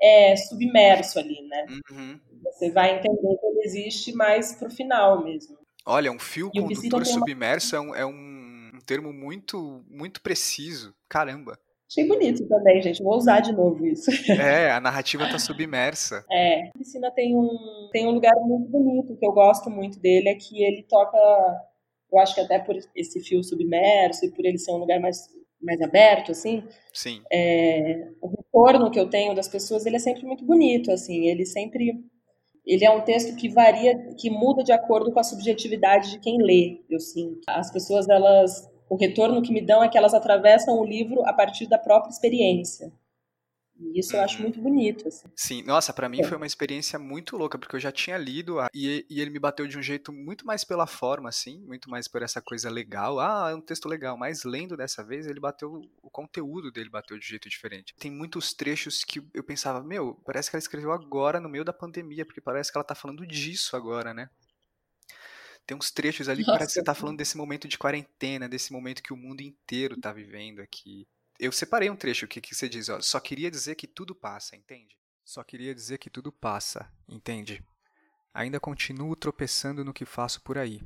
é, submerso ali, né? Uhum. Você vai entender que ele existe mais pro final mesmo. Olha, um fio E condutor Piscina tem uma- submerso é, um, é um, um termo muito, muito preciso. Caramba. Achei bonito também, gente. Vou usar de novo isso. É, a narrativa tá submersa. É, a piscina tem um, tem um lugar muito bonito, que eu gosto muito dele, é que ele toca, eu acho que até por esse fio submerso e por ele ser um lugar mais, mais aberto, assim, Sim. é, o retorno que eu tenho das pessoas, ele é sempre muito bonito, assim, ele sempre, ele é um texto que varia, que muda de acordo com a subjetividade de quem lê, eu sinto. As pessoas, elas, o retorno que me dão é que elas atravessam o livro a partir da própria experiência. E isso eu acho Uhum. muito bonito, assim. Sim, nossa, pra mim É. foi uma experiência muito louca, porque eu já tinha lido e, e ele me bateu de um jeito muito mais pela forma, assim, muito mais por essa coisa legal. Ah, é um texto legal, mas lendo dessa vez, ele bateu, o conteúdo dele bateu de jeito diferente. Tem muitos trechos que eu pensava, meu, parece que ela escreveu agora, no meio da pandemia, porque parece que ela tá falando disso agora, né? Tem uns trechos ali que parece que você tá falando desse momento de quarentena, desse momento que o mundo inteiro tá vivendo aqui. Eu separei um trecho que, que você diz, ó, só queria dizer que tudo passa, entende? Só queria dizer que tudo passa, entende? Ainda continuo tropeçando no que faço por aí.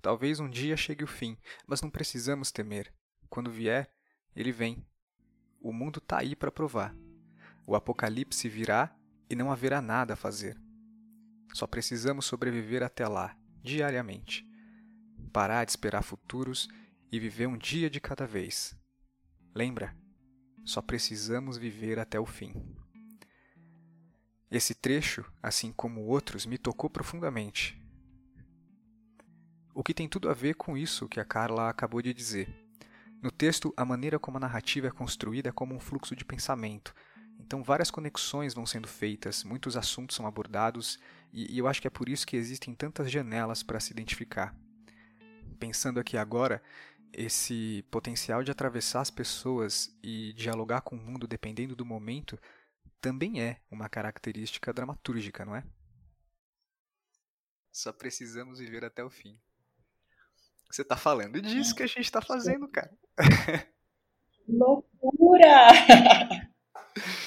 Talvez um dia chegue o fim, mas não precisamos temer. Quando vier, ele vem. O mundo tá aí para provar. O apocalipse virá e não haverá nada a fazer. Só precisamos sobreviver até lá, diariamente. Parar de esperar futuros e viver um dia de cada vez. Lembra? Só precisamos viver até o fim. Esse trecho, assim como outros, me tocou profundamente. O que tem tudo a ver com isso que a Carla acabou de dizer. No texto, a maneira como a narrativa é construída é como um fluxo de pensamento. Então, várias conexões vão sendo feitas, muitos assuntos são abordados, e, e eu acho que é por isso que existem tantas janelas para se identificar. Pensando aqui agora, esse potencial de atravessar as pessoas e dialogar com o mundo dependendo do momento também é uma característica dramatúrgica, não é? Só precisamos viver até o fim. Você tá falando disso que a gente tá fazendo, cara. Loucura!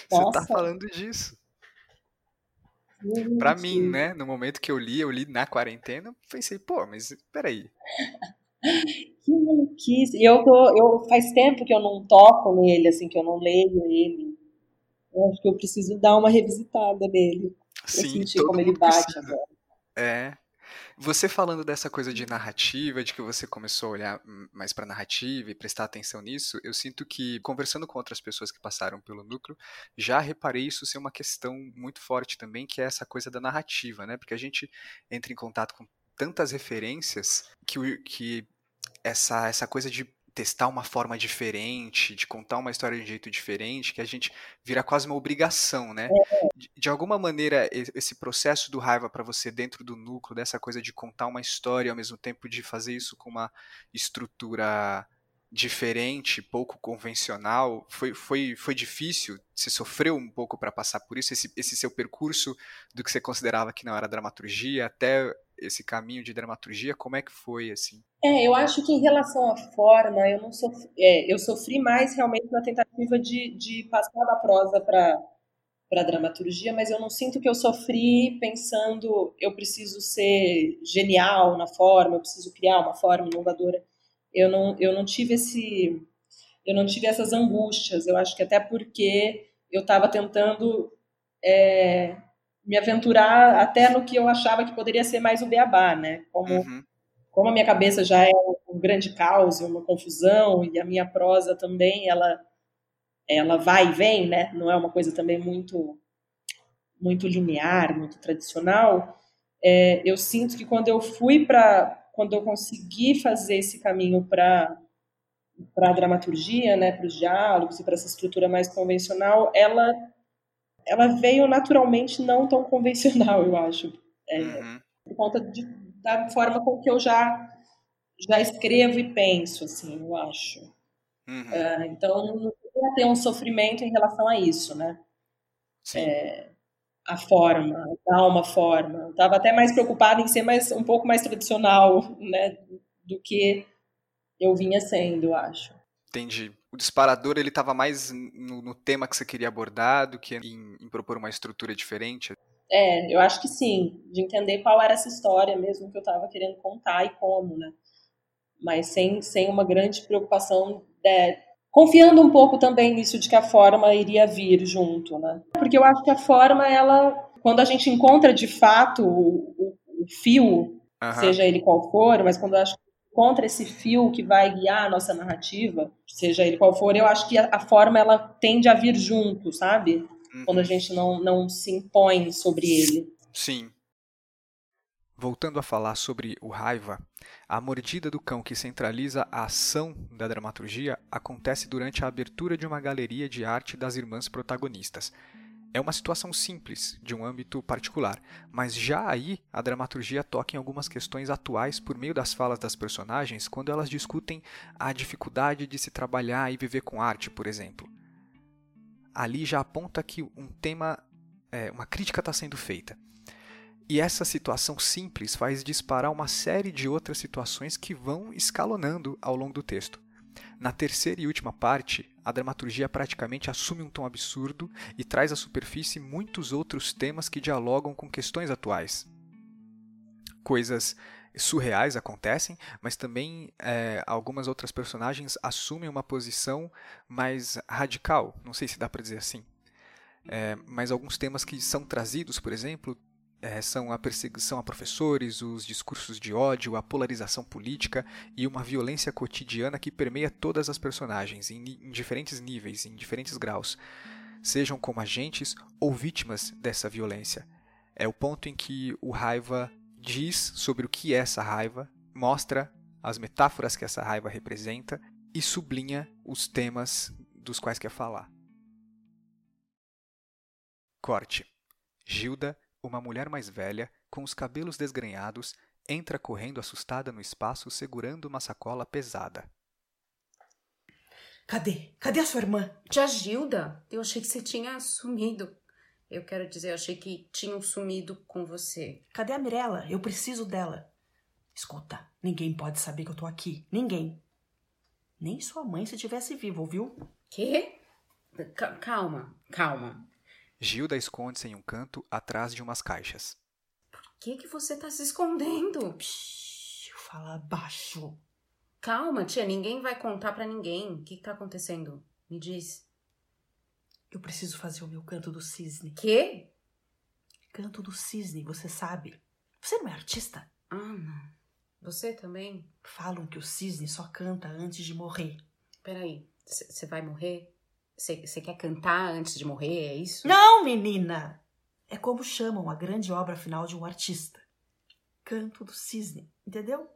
Você tá Nossa. falando disso. Pra mim, né? No momento que eu li, eu li na quarentena, pensei, pô, mas peraí. Que maluquice. E eu tô, eu faz tempo que eu não toco nele, assim, que eu não leio ele. Eu acho que eu preciso dar uma revisitada nele. Pra Sim, sentir todo como ele bate precisa. agora. É. Você falando dessa coisa de narrativa, de que você começou a olhar mais pra narrativa e prestar atenção nisso, eu sinto que, conversando com outras pessoas que passaram pelo núcleo, já reparei isso ser uma questão muito forte também, que é essa coisa da narrativa, né? Porque a gente entra em contato com tantas referências que, que essa, essa coisa de testar uma forma diferente, de contar uma história de um jeito diferente, que a gente vira quase uma obrigação, né? De, de alguma maneira, esse processo do raiva para você dentro do núcleo, dessa coisa de contar uma história ao mesmo tempo de fazer isso com uma estrutura diferente, pouco convencional, foi, foi, foi difícil? Você sofreu um pouco para passar por isso? Esse, esse seu percurso do que você considerava que não era dramaturgia até esse caminho de dramaturgia, como é que foi assim? É, eu acho que em relação à forma, eu não sofri, é, eu sofri mais realmente na tentativa de, de passar da prosa para para dramaturgia, mas eu não sinto que eu sofri pensando eu preciso ser genial na forma, eu preciso criar uma forma inovadora. Eu não, eu não tive esse eu não tive essas angústias. Eu acho que até porque eu estava tentando é, me aventurar até no que eu achava que poderia ser mais o beabá, né? Como, uhum. como a minha cabeça já é um grande caos, uma confusão, e a minha prosa também, ela, ela vai e vem, né? Não é uma coisa também muito, muito linear, muito tradicional. É, eu sinto que quando eu fui para, quando eu consegui fazer esse caminho para para a dramaturgia, né, para os diálogos e para essa estrutura mais convencional, ela ela veio naturalmente não tão convencional, eu acho. É, uhum. Por conta de, da forma com que eu já, já escrevo e penso, assim, eu acho. Uhum. É, então, não ia ter um sofrimento em relação a isso, né? É, a forma, dar uma forma. Estava até mais preocupada em ser mais, um pouco mais tradicional, né? Do que eu vinha sendo, eu acho. Entendi o disparador ele estava mais no, no, tema que você queria abordar do que em, em, propor uma estrutura diferente? É, eu acho que sim, de entender qual era essa história mesmo que eu estava querendo contar e como, né? Mas sem, sem uma grande preocupação, de, confiando um pouco também nisso de que a forma iria vir junto, né? Porque eu acho que a forma, ela, quando a gente encontra de fato o, o, o fio, uhum. seja ele qual for, mas quando eu acho contra esse fio que vai guiar a nossa narrativa, seja ele qual for, eu acho que a, a forma ela tende a vir junto, sabe? Uhum. Quando a gente não, não se impõe sobre ele. Sim. Voltando a falar sobre o raiva, a mordida do cão que centraliza a ação da dramaturgia acontece durante a abertura de uma galeria de arte das irmãs protagonistas. É uma situação simples, de um âmbito particular, mas já aí a dramaturgia toca em algumas questões atuais por meio das falas das personagens quando elas discutem a dificuldade de se trabalhar e viver com arte, por exemplo. Ali já aponta que um tema, é, uma crítica está sendo feita. E essa situação simples faz disparar uma série de outras situações que vão escalonando ao longo do texto. Na terceira e última parte, a dramaturgia praticamente assume um tom absurdo e traz à superfície muitos outros temas que dialogam com questões atuais. Coisas surreais acontecem, mas também é, algumas outras personagens assumem uma posição mais radical, não sei se dá para dizer assim. É, mas alguns temas que são trazidos, por exemplo, é, são a perseguição a professores, os discursos de ódio, a polarização política e uma violência cotidiana que permeia todas as personagens, em, em diferentes níveis, em diferentes graus, sejam como agentes ou vítimas dessa violência. É o ponto em que o raiva diz sobre o que é essa raiva, mostra as metáforas que essa raiva representa e sublinha os temas dos quais quer falar. Corte. Gilda uma mulher mais velha, com os cabelos desgrenhados, entra correndo assustada no espaço segurando uma sacola pesada. Cadê? Cadê a sua irmã? Tia Gilda, eu achei que você tinha sumido. Eu quero dizer, eu achei que tinham sumido com você. Cadê a Mirella? Eu preciso dela. Escuta, ninguém pode saber que eu tô aqui. Ninguém. Nem sua mãe se tivesse viva, ouviu? Quê? Calma, calma. Gilda esconde-se em um canto atrás de umas caixas. Por que, que você tá se escondendo? Psh, fala baixo. Calma, tia, ninguém vai contar para ninguém. O que, que tá acontecendo? Me diz. Eu preciso fazer o meu canto do cisne. Quê? Canto do cisne, você sabe. Você não é artista? Ah, não. Você também? Falam que o cisne só canta antes de morrer. Peraí, você vai morrer? Você quer cantar antes de morrer, é isso? Não, menina! É como chamam a grande obra final de um artista. Canto do cisne, entendeu?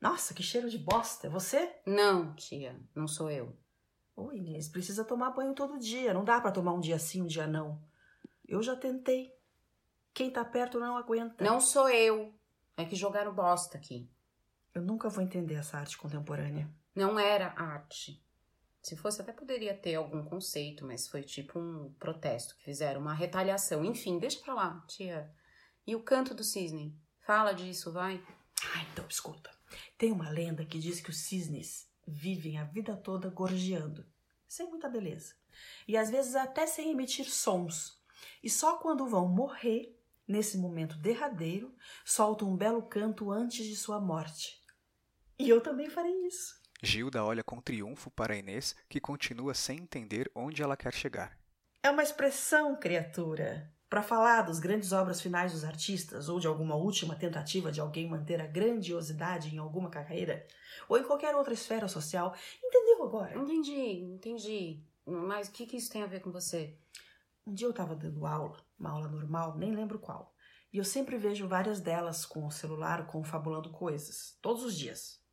Nossa, que cheiro de bosta. É você? Não, tia, não sou eu. Ô, Inês, precisa tomar banho todo dia. Não dá pra tomar um dia sim, um dia não. Eu já tentei. Quem tá perto não aguenta. Não sou eu. É que jogaram bosta aqui. Eu nunca vou entender essa arte contemporânea. Não era arte. Se fosse, até poderia ter algum conceito, mas foi tipo um protesto que fizeram, uma retaliação. Enfim, deixa pra lá, tia. E o canto do cisne? Fala disso, vai. Ah, então escuta. Tem uma lenda que diz que os cisnes vivem a vida toda gorjeando, sem muita beleza. E às vezes até sem emitir sons. E só quando vão morrer, nesse momento derradeiro, soltam um belo canto antes de sua morte. E eu também farei isso. Gilda olha com triunfo para Inês, que continua sem entender onde ela quer chegar. É uma expressão, criatura. Para falar das grandes obras finais dos artistas ou de alguma última tentativa de alguém manter a grandiosidade em alguma carreira ou em qualquer outra esfera social. Entendeu agora? Entendi, entendi. Mas o que, que isso tem a ver com você? Um dia eu estava dando aula, uma aula normal, nem lembro qual. E eu sempre vejo várias delas com o celular confabulando coisas, todos os dias.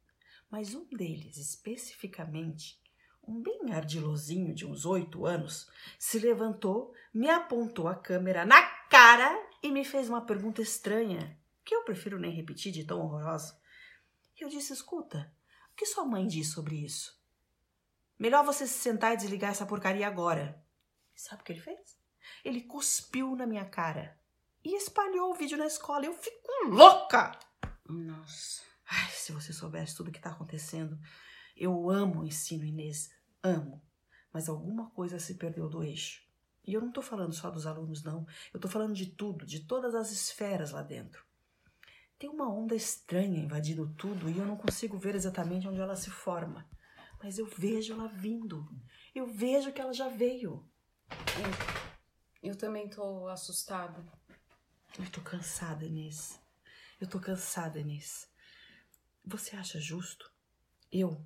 Mas um deles, especificamente, um bem ardilosinho de uns oito anos, se levantou, me apontou a câmera na cara e me fez uma pergunta estranha, que eu prefiro nem repetir de tão horrorosa. Eu disse: Escuta, o que sua mãe diz sobre isso? Melhor você se sentar e desligar essa porcaria agora. E sabe o que ele fez? Ele cuspiu na minha cara e espalhou o vídeo na escola. Eu fico louca! Nossa. Ai, se você soubesse tudo o que está acontecendo. Eu amo o ensino, Inês, amo. Mas alguma coisa se perdeu do eixo. E eu não estou falando só dos alunos, não. Eu estou falando de tudo, de todas as esferas lá dentro. Tem uma onda estranha invadindo tudo e eu não consigo ver exatamente onde ela se forma. Mas eu vejo ela vindo. Eu vejo que ela já veio. Eu, eu também tô assustada. Eu tô cansada, Inês. Eu tô cansada, Inês. Você acha justo? Eu,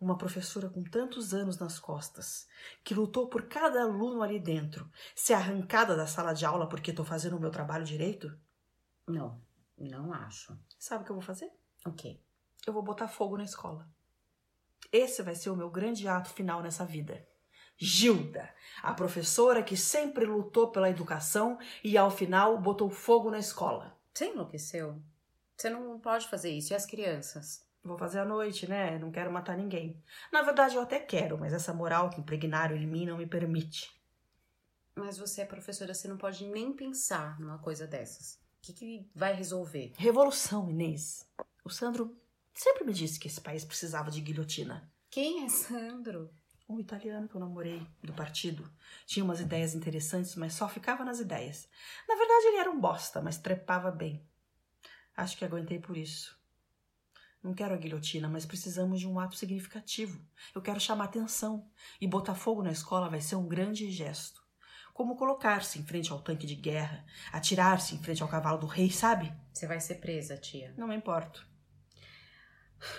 uma professora com tantos anos nas costas, que lutou por cada aluno ali dentro, ser arrancada da sala de aula porque estou fazendo o meu trabalho direito? Não, não acho. Sabe o que eu vou fazer? O quê? Eu vou botar fogo na escola. Esse vai ser o meu grande ato final nessa vida. Gilda, a professora que sempre lutou pela educação e ao final botou fogo na escola. Você enlouqueceu? Você não pode fazer isso. E as crianças? Vou fazer à noite, né? Não quero matar ninguém. Na verdade, eu até quero, mas essa moral que impregnaram em mim não me permite. Mas você é professora, você não pode nem pensar numa coisa dessas. O que, que vai resolver? Revolução, Inês. O Sandro sempre me disse que esse país precisava de guilhotina. Quem é Sandro? Um italiano que eu namorei do partido. Tinha umas ideias interessantes, mas só ficava nas ideias. Na verdade, ele era um bosta, mas trepava bem. Acho que aguentei por isso. Não quero a guilhotina, mas precisamos de um ato significativo. Eu quero chamar atenção. E botar fogo na escola vai ser um grande gesto. Como colocar-se em frente ao tanque de guerra, atirar-se em frente ao cavalo do rei, sabe? Você vai ser presa, tia. Não me importo.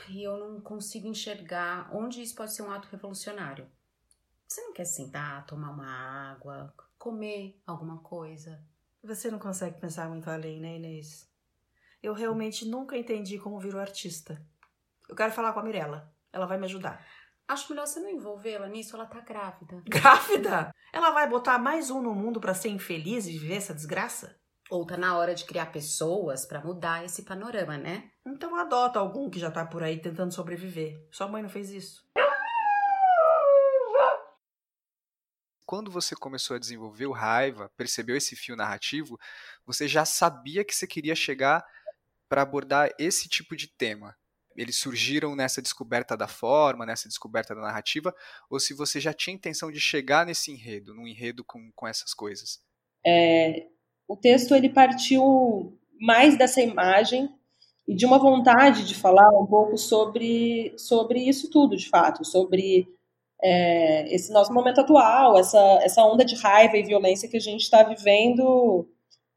E eu não consigo enxergar onde isso pode ser um ato revolucionário. Você não quer sentar, tomar uma água, comer alguma coisa? Você não consegue pensar muito além, né, Inês? Eu realmente nunca entendi como virou artista. Eu quero falar com a Mirella. Ela vai me ajudar. Acho melhor você não envolvê-la nisso, ela tá grávida. Grávida? Ela vai botar mais um no mundo para ser infeliz e viver essa desgraça? Ou tá na hora de criar pessoas para mudar esse panorama, né? Então adota algum que já tá por aí tentando sobreviver. Sua mãe não fez isso. Quando você começou a desenvolver o raiva, percebeu esse fio narrativo, você já sabia que você queria chegar para abordar esse tipo de tema. Eles surgiram nessa descoberta da forma, nessa descoberta da narrativa, ou se você já tinha intenção de chegar nesse enredo, num enredo com, com essas coisas? É, o texto ele partiu mais dessa imagem e de uma vontade de falar um pouco sobre, sobre isso tudo, de fato, sobre é, esse nosso momento atual, essa, essa onda de raiva e violência que a gente está vivendo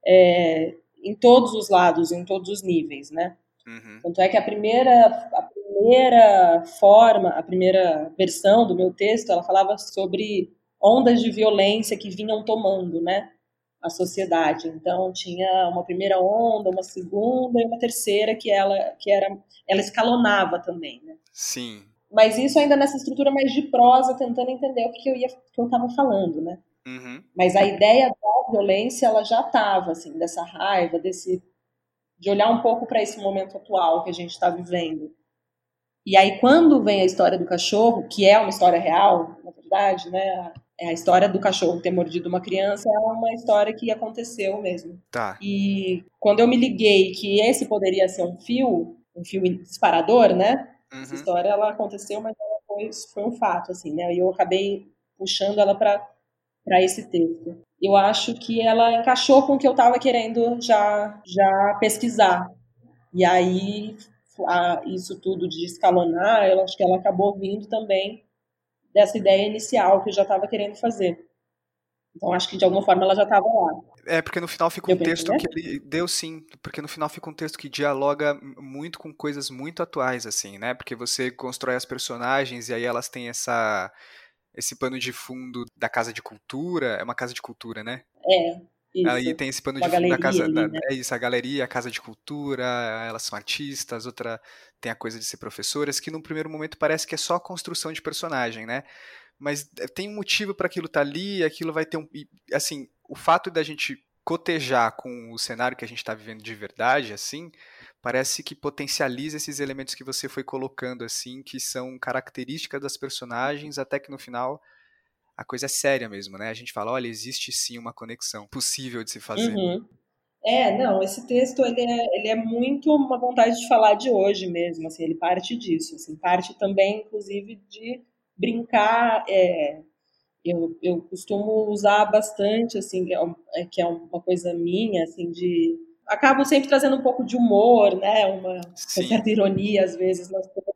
é, em todos os lados, em todos os níveis, né? Uhum. Tanto é que a primeira, a primeira forma, a primeira versão do meu texto, ela falava sobre ondas de violência que vinham tomando, né? a sociedade. Então tinha uma primeira onda, uma segunda e uma terceira que ela que era ela escalonava também, né? Sim. Mas isso ainda nessa estrutura mais de prosa, tentando entender o que eu ia que eu estava falando, né? Uhum. Mas a ideia da violência ela já estava assim, dessa raiva, desse de olhar um pouco para esse momento atual que a gente está vivendo. E aí quando vem a história do cachorro, que é uma história real, na verdade, né? É a história do cachorro ter mordido uma criança é uma história que aconteceu mesmo. Tá. E quando eu me liguei que esse poderia ser um fio, um fio disparador, né? Uhum. Essa história ela aconteceu, mas ela foi, foi um fato, assim, né? E eu acabei puxando ela para para esse texto. Eu acho que ela encaixou com o que eu estava querendo já já pesquisar. E aí a, isso tudo de escalonar, eu acho que ela acabou vindo também dessa ideia inicial que eu já estava querendo fazer. Então acho que de alguma forma ela já estava lá. É, porque no final fica um texto que ele deu sim, porque no final fica um texto que dialoga muito com coisas muito atuais assim, né? Porque você constrói as personagens e aí elas têm essa esse pano de fundo da casa de cultura, é uma casa de cultura, né? É, isso. Aí tem esse pano Uma de fundo da casa. ali, da- né? É isso, a galeria, a casa de cultura, elas são artistas, outra tem a coisa de ser professoras, que num primeiro momento parece que é só construção de personagem, né? Mas é, tem um motivo para aquilo estar ali, aquilo vai ter um. Assim, o fato da gente cotejar com o cenário que a gente está vivendo de verdade, assim, parece que potencializa esses elementos que você foi colocando, assim, que são características das personagens, até que no final a coisa é séria mesmo, né? A gente fala, olha, existe sim uma conexão possível de se fazer. Uhum. É, não, esse texto ele é, ele é muito uma vontade de falar de hoje mesmo, assim, ele parte disso, assim, parte também, inclusive, de brincar, é, eu, eu costumo usar bastante, assim, é é, que é uma coisa minha, assim, de... Acabo sempre trazendo um pouco de humor, né, uma, uma certa ironia, às vezes, nas coisas,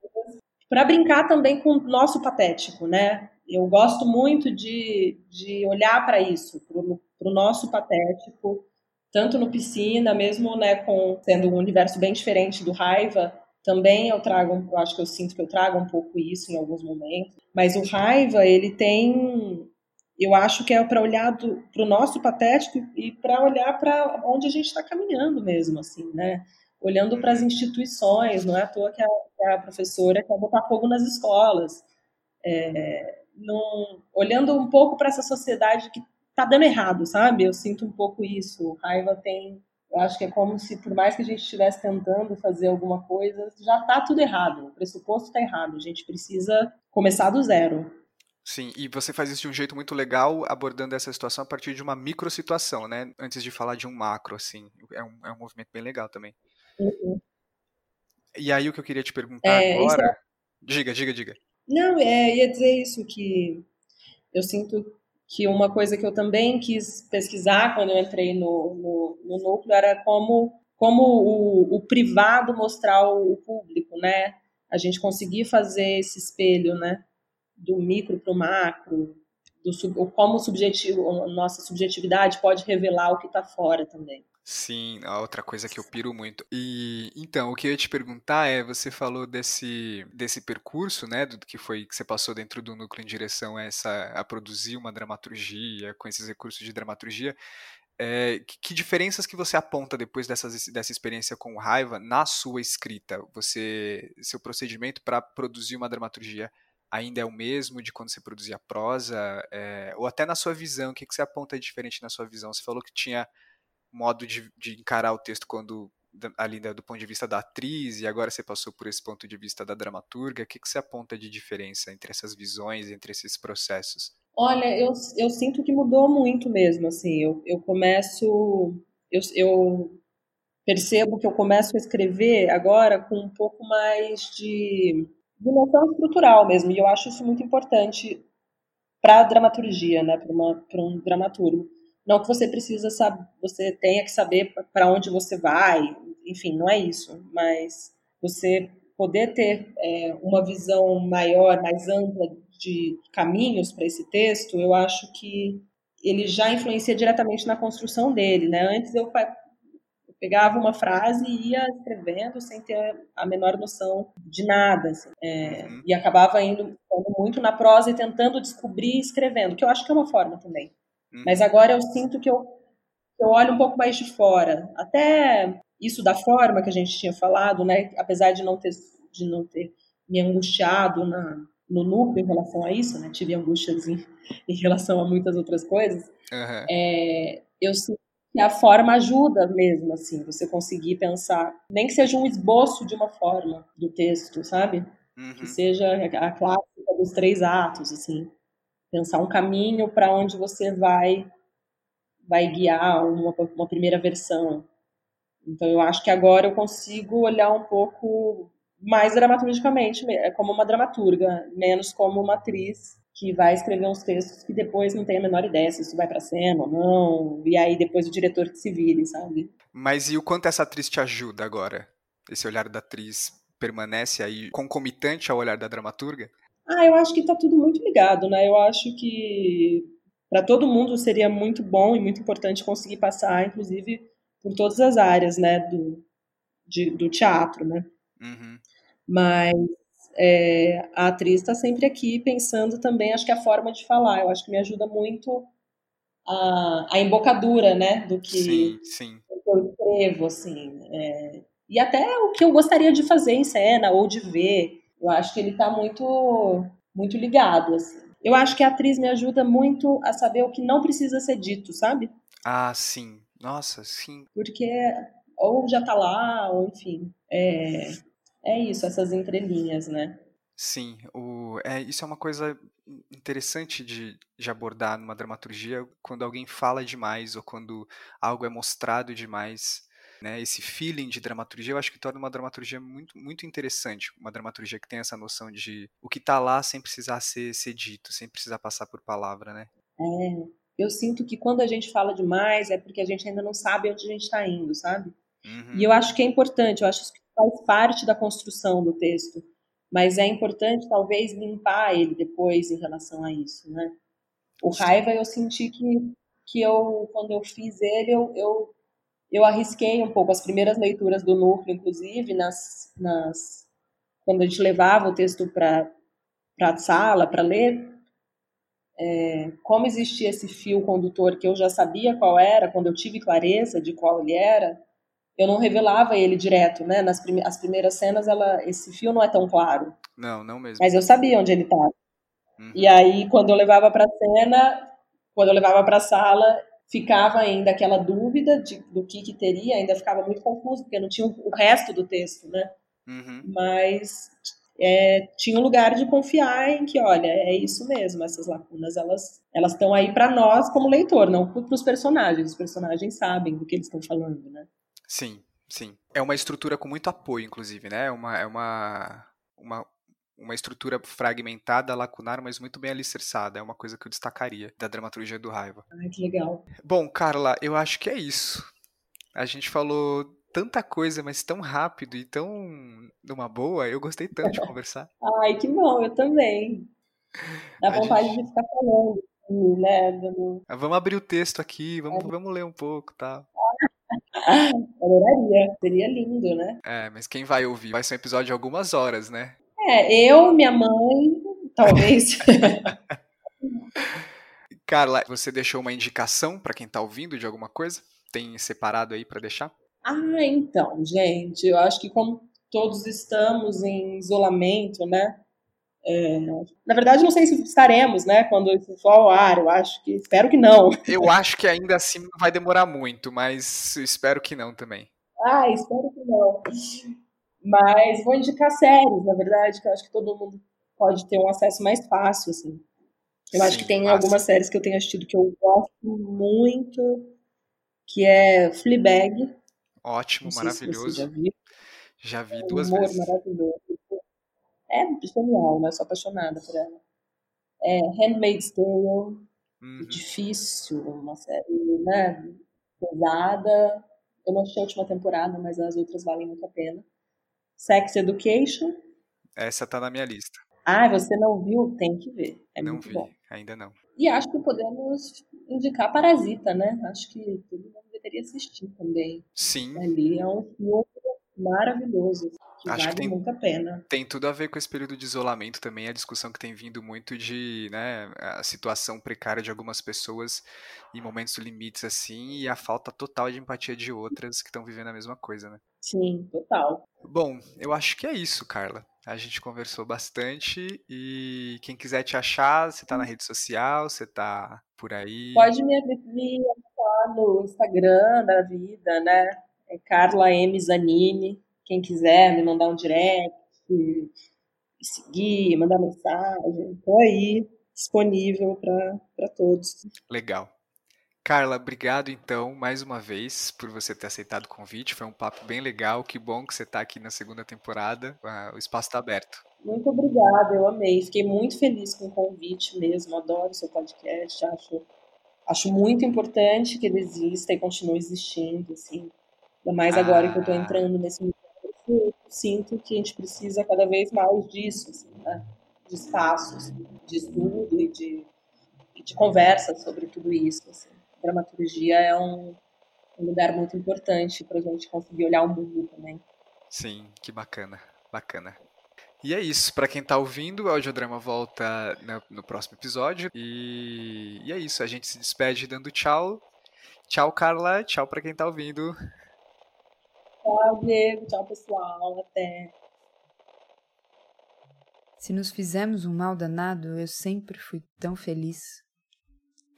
para brincar também com o nosso patético, né? Eu gosto muito de, de olhar para isso, para o nosso patético, tanto no piscina, mesmo né, com sendo um universo bem diferente do raiva, também eu trago, eu acho que eu sinto que eu trago um pouco isso em alguns momentos. Mas o raiva, ele tem, eu acho que é para olhar para o nosso patético e para olhar para onde a gente está caminhando mesmo, assim, né? Olhando para as instituições, não é à toa que a, que a professora quer botar fogo nas escolas. É, olhando um pouco para essa sociedade que tá dando errado, sabe? Eu sinto um pouco isso. Raiva tem. Eu acho que é como se, por mais que a gente estivesse tentando fazer alguma coisa, já tá tudo errado. O pressuposto tá errado. A gente precisa começar do zero. Sim, e você faz isso de um jeito muito legal, abordando essa situação a partir de uma micro situação, né? Antes de falar de um macro, assim. É um, é um movimento bem legal também. E aí o que eu queria te perguntar É, isso agora. Diga, diga, diga. Não, é, ia dizer isso, que eu sinto que uma coisa que eu também quis pesquisar quando eu entrei no, no, no núcleo era como, como o, o privado mostrar o, o público, né? A gente conseguir fazer esse espelho, né? Do micro para o macro, do sub, como subjetivo, nossa subjetividade pode revelar o que está fora também. Sim, a outra coisa que eu piro muito. E então, o que eu ia te perguntar é, você falou desse desse percurso, né, do que foi que você passou dentro do núcleo em direção a essa a produzir uma dramaturgia com esses recursos de dramaturgia. É, que, que diferenças que você aponta depois dessas, dessa experiência com raiva na sua escrita? Você seu procedimento para produzir uma dramaturgia ainda é o mesmo de quando você produzia prosa? É, ou até na sua visão, o que, que você aponta diferente na sua visão? Você falou que tinha modo de, de encarar o texto quando ali do ponto de vista da atriz e agora você passou por esse ponto de vista da dramaturga, o que, que você aponta de diferença entre essas visões, entre esses processos? Olha, eu, eu sinto que mudou muito mesmo, assim, eu, eu começo, eu, eu percebo que eu começo a escrever agora com um pouco mais de, de noção estrutural mesmo, e eu acho isso muito importante para a dramaturgia, né, para um dramaturgo. Não que você precisa saber, você tenha que saber para onde você vai, enfim, não é isso, mas você poder ter é, uma visão maior, mais ampla de caminhos para esse texto, eu acho que ele já influencia diretamente na construção dele, né? Antes eu pegava uma frase e ia escrevendo sem ter a menor noção de nada, assim, é, uhum. e acabava indo muito na prosa e tentando descobrir escrevendo, que eu acho que é uma forma também. Mas agora eu sinto que eu eu olho um pouco mais de fora. Até isso da forma que a gente tinha falado, né? Apesar de não ter, de não ter me angustiado na, no núcleo em relação a isso, né? Tive angústias em, em relação a muitas outras coisas. Uhum. É, eu sinto que a forma ajuda mesmo, assim, você conseguir pensar, nem que seja um esboço de uma forma do texto, sabe? Uhum. Que seja a clássica dos três atos, assim, pensar um caminho para onde você vai vai guiar uma, uma primeira versão. Então eu acho que agora eu consigo olhar um pouco mais dramaturgicamente, como uma dramaturga, menos como uma atriz que vai escrever uns textos que depois não tem a menor ideia se isso vai para cena ou não, e aí depois o diretor que se vire, sabe? Mas e o quanto essa atriz te ajuda agora? Esse olhar da atriz permanece aí concomitante ao olhar da dramaturga? Ah, eu acho que tá tudo muito ligado, né? Eu acho que para todo mundo seria muito bom e muito importante conseguir passar, inclusive, por todas as áreas, né, do, de, do teatro, né? Uhum. Mas é, a atriz está sempre aqui pensando também, acho que a forma de falar, eu acho que me ajuda muito a, a embocadura, né, do que, sim, sim. Do que eu escrevo, assim, é, e até o que eu gostaria de fazer em cena ou de ver, eu acho que ele está muito, muito ligado, assim. Eu acho que a atriz me ajuda muito a saber o que não precisa ser dito, sabe? Ah, sim. Nossa, sim. Porque ou já tá lá, ou enfim. É, é isso, essas entrelinhas, né? Sim, o, é, isso é uma coisa interessante de, de abordar numa dramaturgia quando alguém fala demais ou quando algo é mostrado demais. Né, esse feeling de dramaturgia, eu acho que torna uma dramaturgia muito, muito interessante. Uma dramaturgia que tem essa noção de o que está lá sem precisar ser, ser dito, sem precisar passar por palavra, né? É, eu sinto que quando a gente fala demais é porque a gente ainda não sabe onde a gente está indo, sabe? Uhum. E eu acho que é importante, eu acho que faz parte da construção do texto, mas é importante talvez limpar ele depois em relação a isso, né? O raiva eu senti que que eu quando eu fiz ele eu, eu eu arrisquei um pouco as primeiras leituras do núcleo, inclusive nas, nas quando a gente levava o texto para para a sala para ler, é, como existia esse fio condutor que eu já sabia qual era, quando eu tive clareza de qual ele era, eu não revelava ele direto, né? Nas prime as primeiras cenas, ela, esse fio não é tão claro. Não, não mesmo. Mas eu sabia onde ele estava. Uhum. E aí, quando eu levava para a cena, quando eu levava para a sala, ficava ainda aquela dúvida de, do que, que teria, ainda ficava muito confuso, porque não tinha o resto do texto, né? Uhum. Mas é, tinha um lugar de confiar em que, olha, é isso mesmo, essas lacunas, elas elas estão aí para nós como leitor, não para os personagens. Os personagens sabem do que eles estão falando, né? Sim, sim. É uma estrutura com muito apoio, inclusive, né? É uma, é uma, uma, uma estrutura fragmentada, lacunar, mas muito bem alicerçada. É uma coisa que eu destacaria da dramaturgia do Raiva. Ai, que legal. Bom, Carla, eu acho que é isso. A gente falou tanta coisa, mas tão rápido e tão numa boa. Eu gostei tanto de conversar. Ai, que bom, eu também. Dá a vontade gente... de ficar falando, né? Vamos abrir o texto aqui, vamos, é. vamos ler um pouco, tá? Adoraria, seria lindo, né? É, mas quem vai ouvir? Vai ser um episódio de algumas horas, né? É, eu, minha mãe, talvez. Carla, você deixou uma indicação para quem está ouvindo de alguma coisa? Tem separado aí para deixar? Ah, então, gente, eu acho que como todos estamos em isolamento, né? É, na verdade, não sei se estaremos, né, quando isso for ao ar. Eu acho que espero que não. Eu acho que ainda assim não vai demorar muito, mas espero que não também. Ah, espero que não. Mas vou indicar séries, na verdade, que eu acho que todo mundo pode ter um acesso mais fácil, assim. Eu Sim, acho que tem algumas séries que eu tenho assistido que eu gosto muito, que é Fleabag. Ótimo, maravilhoso. já, viu. já vi é duas vezes. maravilhoso é genial, né? Sou apaixonada por ela. É Handmaid's Tale, uhum. difícil, uma série, né? Pesada. Eu não achei a última temporada, mas as outras valem muito a pena. Sex Education. Essa tá na minha lista. Ah, você não viu? Tem que ver. É não vi, bom. ainda não. E acho que podemos indicar Parasita, né? Acho que todo mundo deveria assistir também. Sim. Ali é um filme maravilhoso que Acho vale que tem, muito a pena. Tem tudo a ver com esse período de isolamento também, a discussão que tem vindo muito de, né, a situação precária de algumas pessoas em momentos limites assim, e a falta total de empatia de outras que estão vivendo a mesma coisa, né? Sim, total. Bom, eu acho que é isso, Carla. A gente conversou bastante e quem quiser te achar, você tá na rede social, você tá por aí. Pode me, me no Instagram da vida, né? É Carla M. Zanini quem quiser me mandar um direct, me seguir, mandar mensagem, estou aí disponível para todos. Legal. Carla, obrigado então mais uma vez por você ter aceitado o convite. Foi um papo bem legal. Que bom que você está aqui na segunda temporada. O espaço está aberto. Muito obrigada, eu amei. Fiquei muito feliz com o convite mesmo. Adoro seu podcast. Acho, acho muito importante que ele exista e continue existindo. Assim. Ainda mais agora que eu estou ah. entrando nesse eu sinto que a gente precisa cada vez mais disso, assim, né? de espaços de estudo e de, e de conversa sobre tudo isso. Assim. A dramaturgia é um, um lugar muito importante para a gente conseguir olhar o mundo também. Sim, que bacana, bacana. E é isso, para quem está ouvindo, o audiodrama volta no, no próximo episódio. E, e, é isso, a gente se despede dando tchau. Tchau, Carla. Tchau para quem está ouvindo. Tchau, Diego. Tchau, pessoal. Até. Se nos fizemos um mal danado, eu sempre fui tão feliz.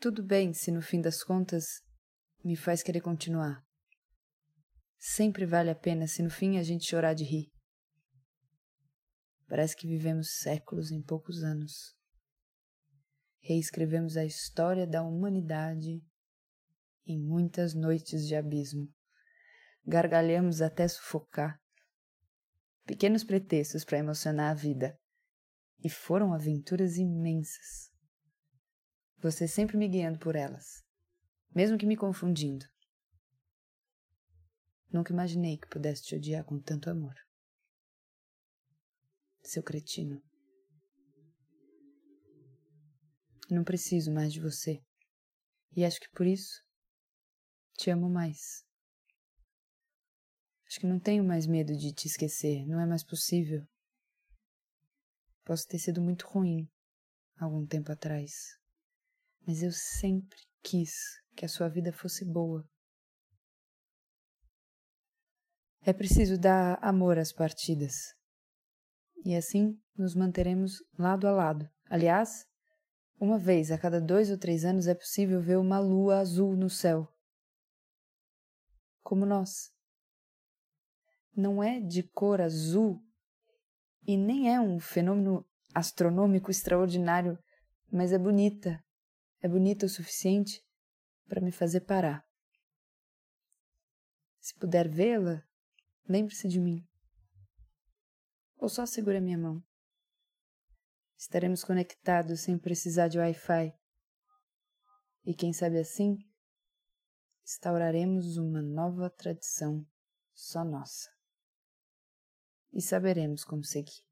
Tudo bem se no fim das contas me faz querer continuar. Sempre vale a pena se no fim a gente chorar de rir. Parece que vivemos séculos em poucos anos. Reescrevemos a história da humanidade em muitas noites de abismo gargalhamos até sufocar. Pequenos pretextos para emocionar a vida. E foram aventuras imensas. Você sempre me guiando por elas, mesmo que me confundindo. Nunca imaginei que pudesse te odiar com tanto amor. Seu cretino. Não preciso mais de você. E acho que por isso te amo mais. Acho que não tenho mais medo de te esquecer, não é mais possível. Posso ter sido muito ruim algum tempo atrás, mas eu sempre quis que a sua vida fosse boa. É preciso dar amor às partidas. E assim nos manteremos lado a lado. Aliás, uma vez a cada dois ou três anos é possível ver uma lua azul no céu. Como nós não é de cor azul e nem é um fenômeno astronômico extraordinário, mas é bonita. É bonita o suficiente para me fazer parar. Se puder vê-la, lembre-se de mim. Ou só segure a minha mão. Estaremos conectados sem precisar de Wi-Fi. E quem sabe assim, instauraremos uma nova tradição só nossa e saberemos como seguir.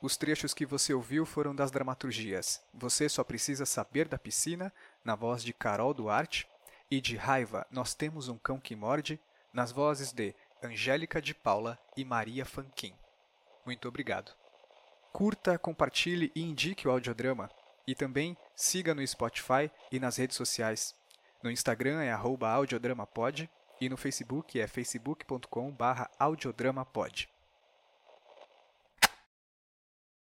Os trechos que você ouviu foram das dramaturgias Você Só Precisa Saber da Piscina, na voz de Carol Duarte, e de Raiva, Nós Temos um Cão que Morde, nas vozes de Angélica de Paula e Maria Fanquin. Muito obrigado. Curta, compartilhe e indique o audiodrama. E também siga no Spotify e nas redes sociais. No Instagram é audiodramapod e no Facebook é facebook.com/audiodramapod.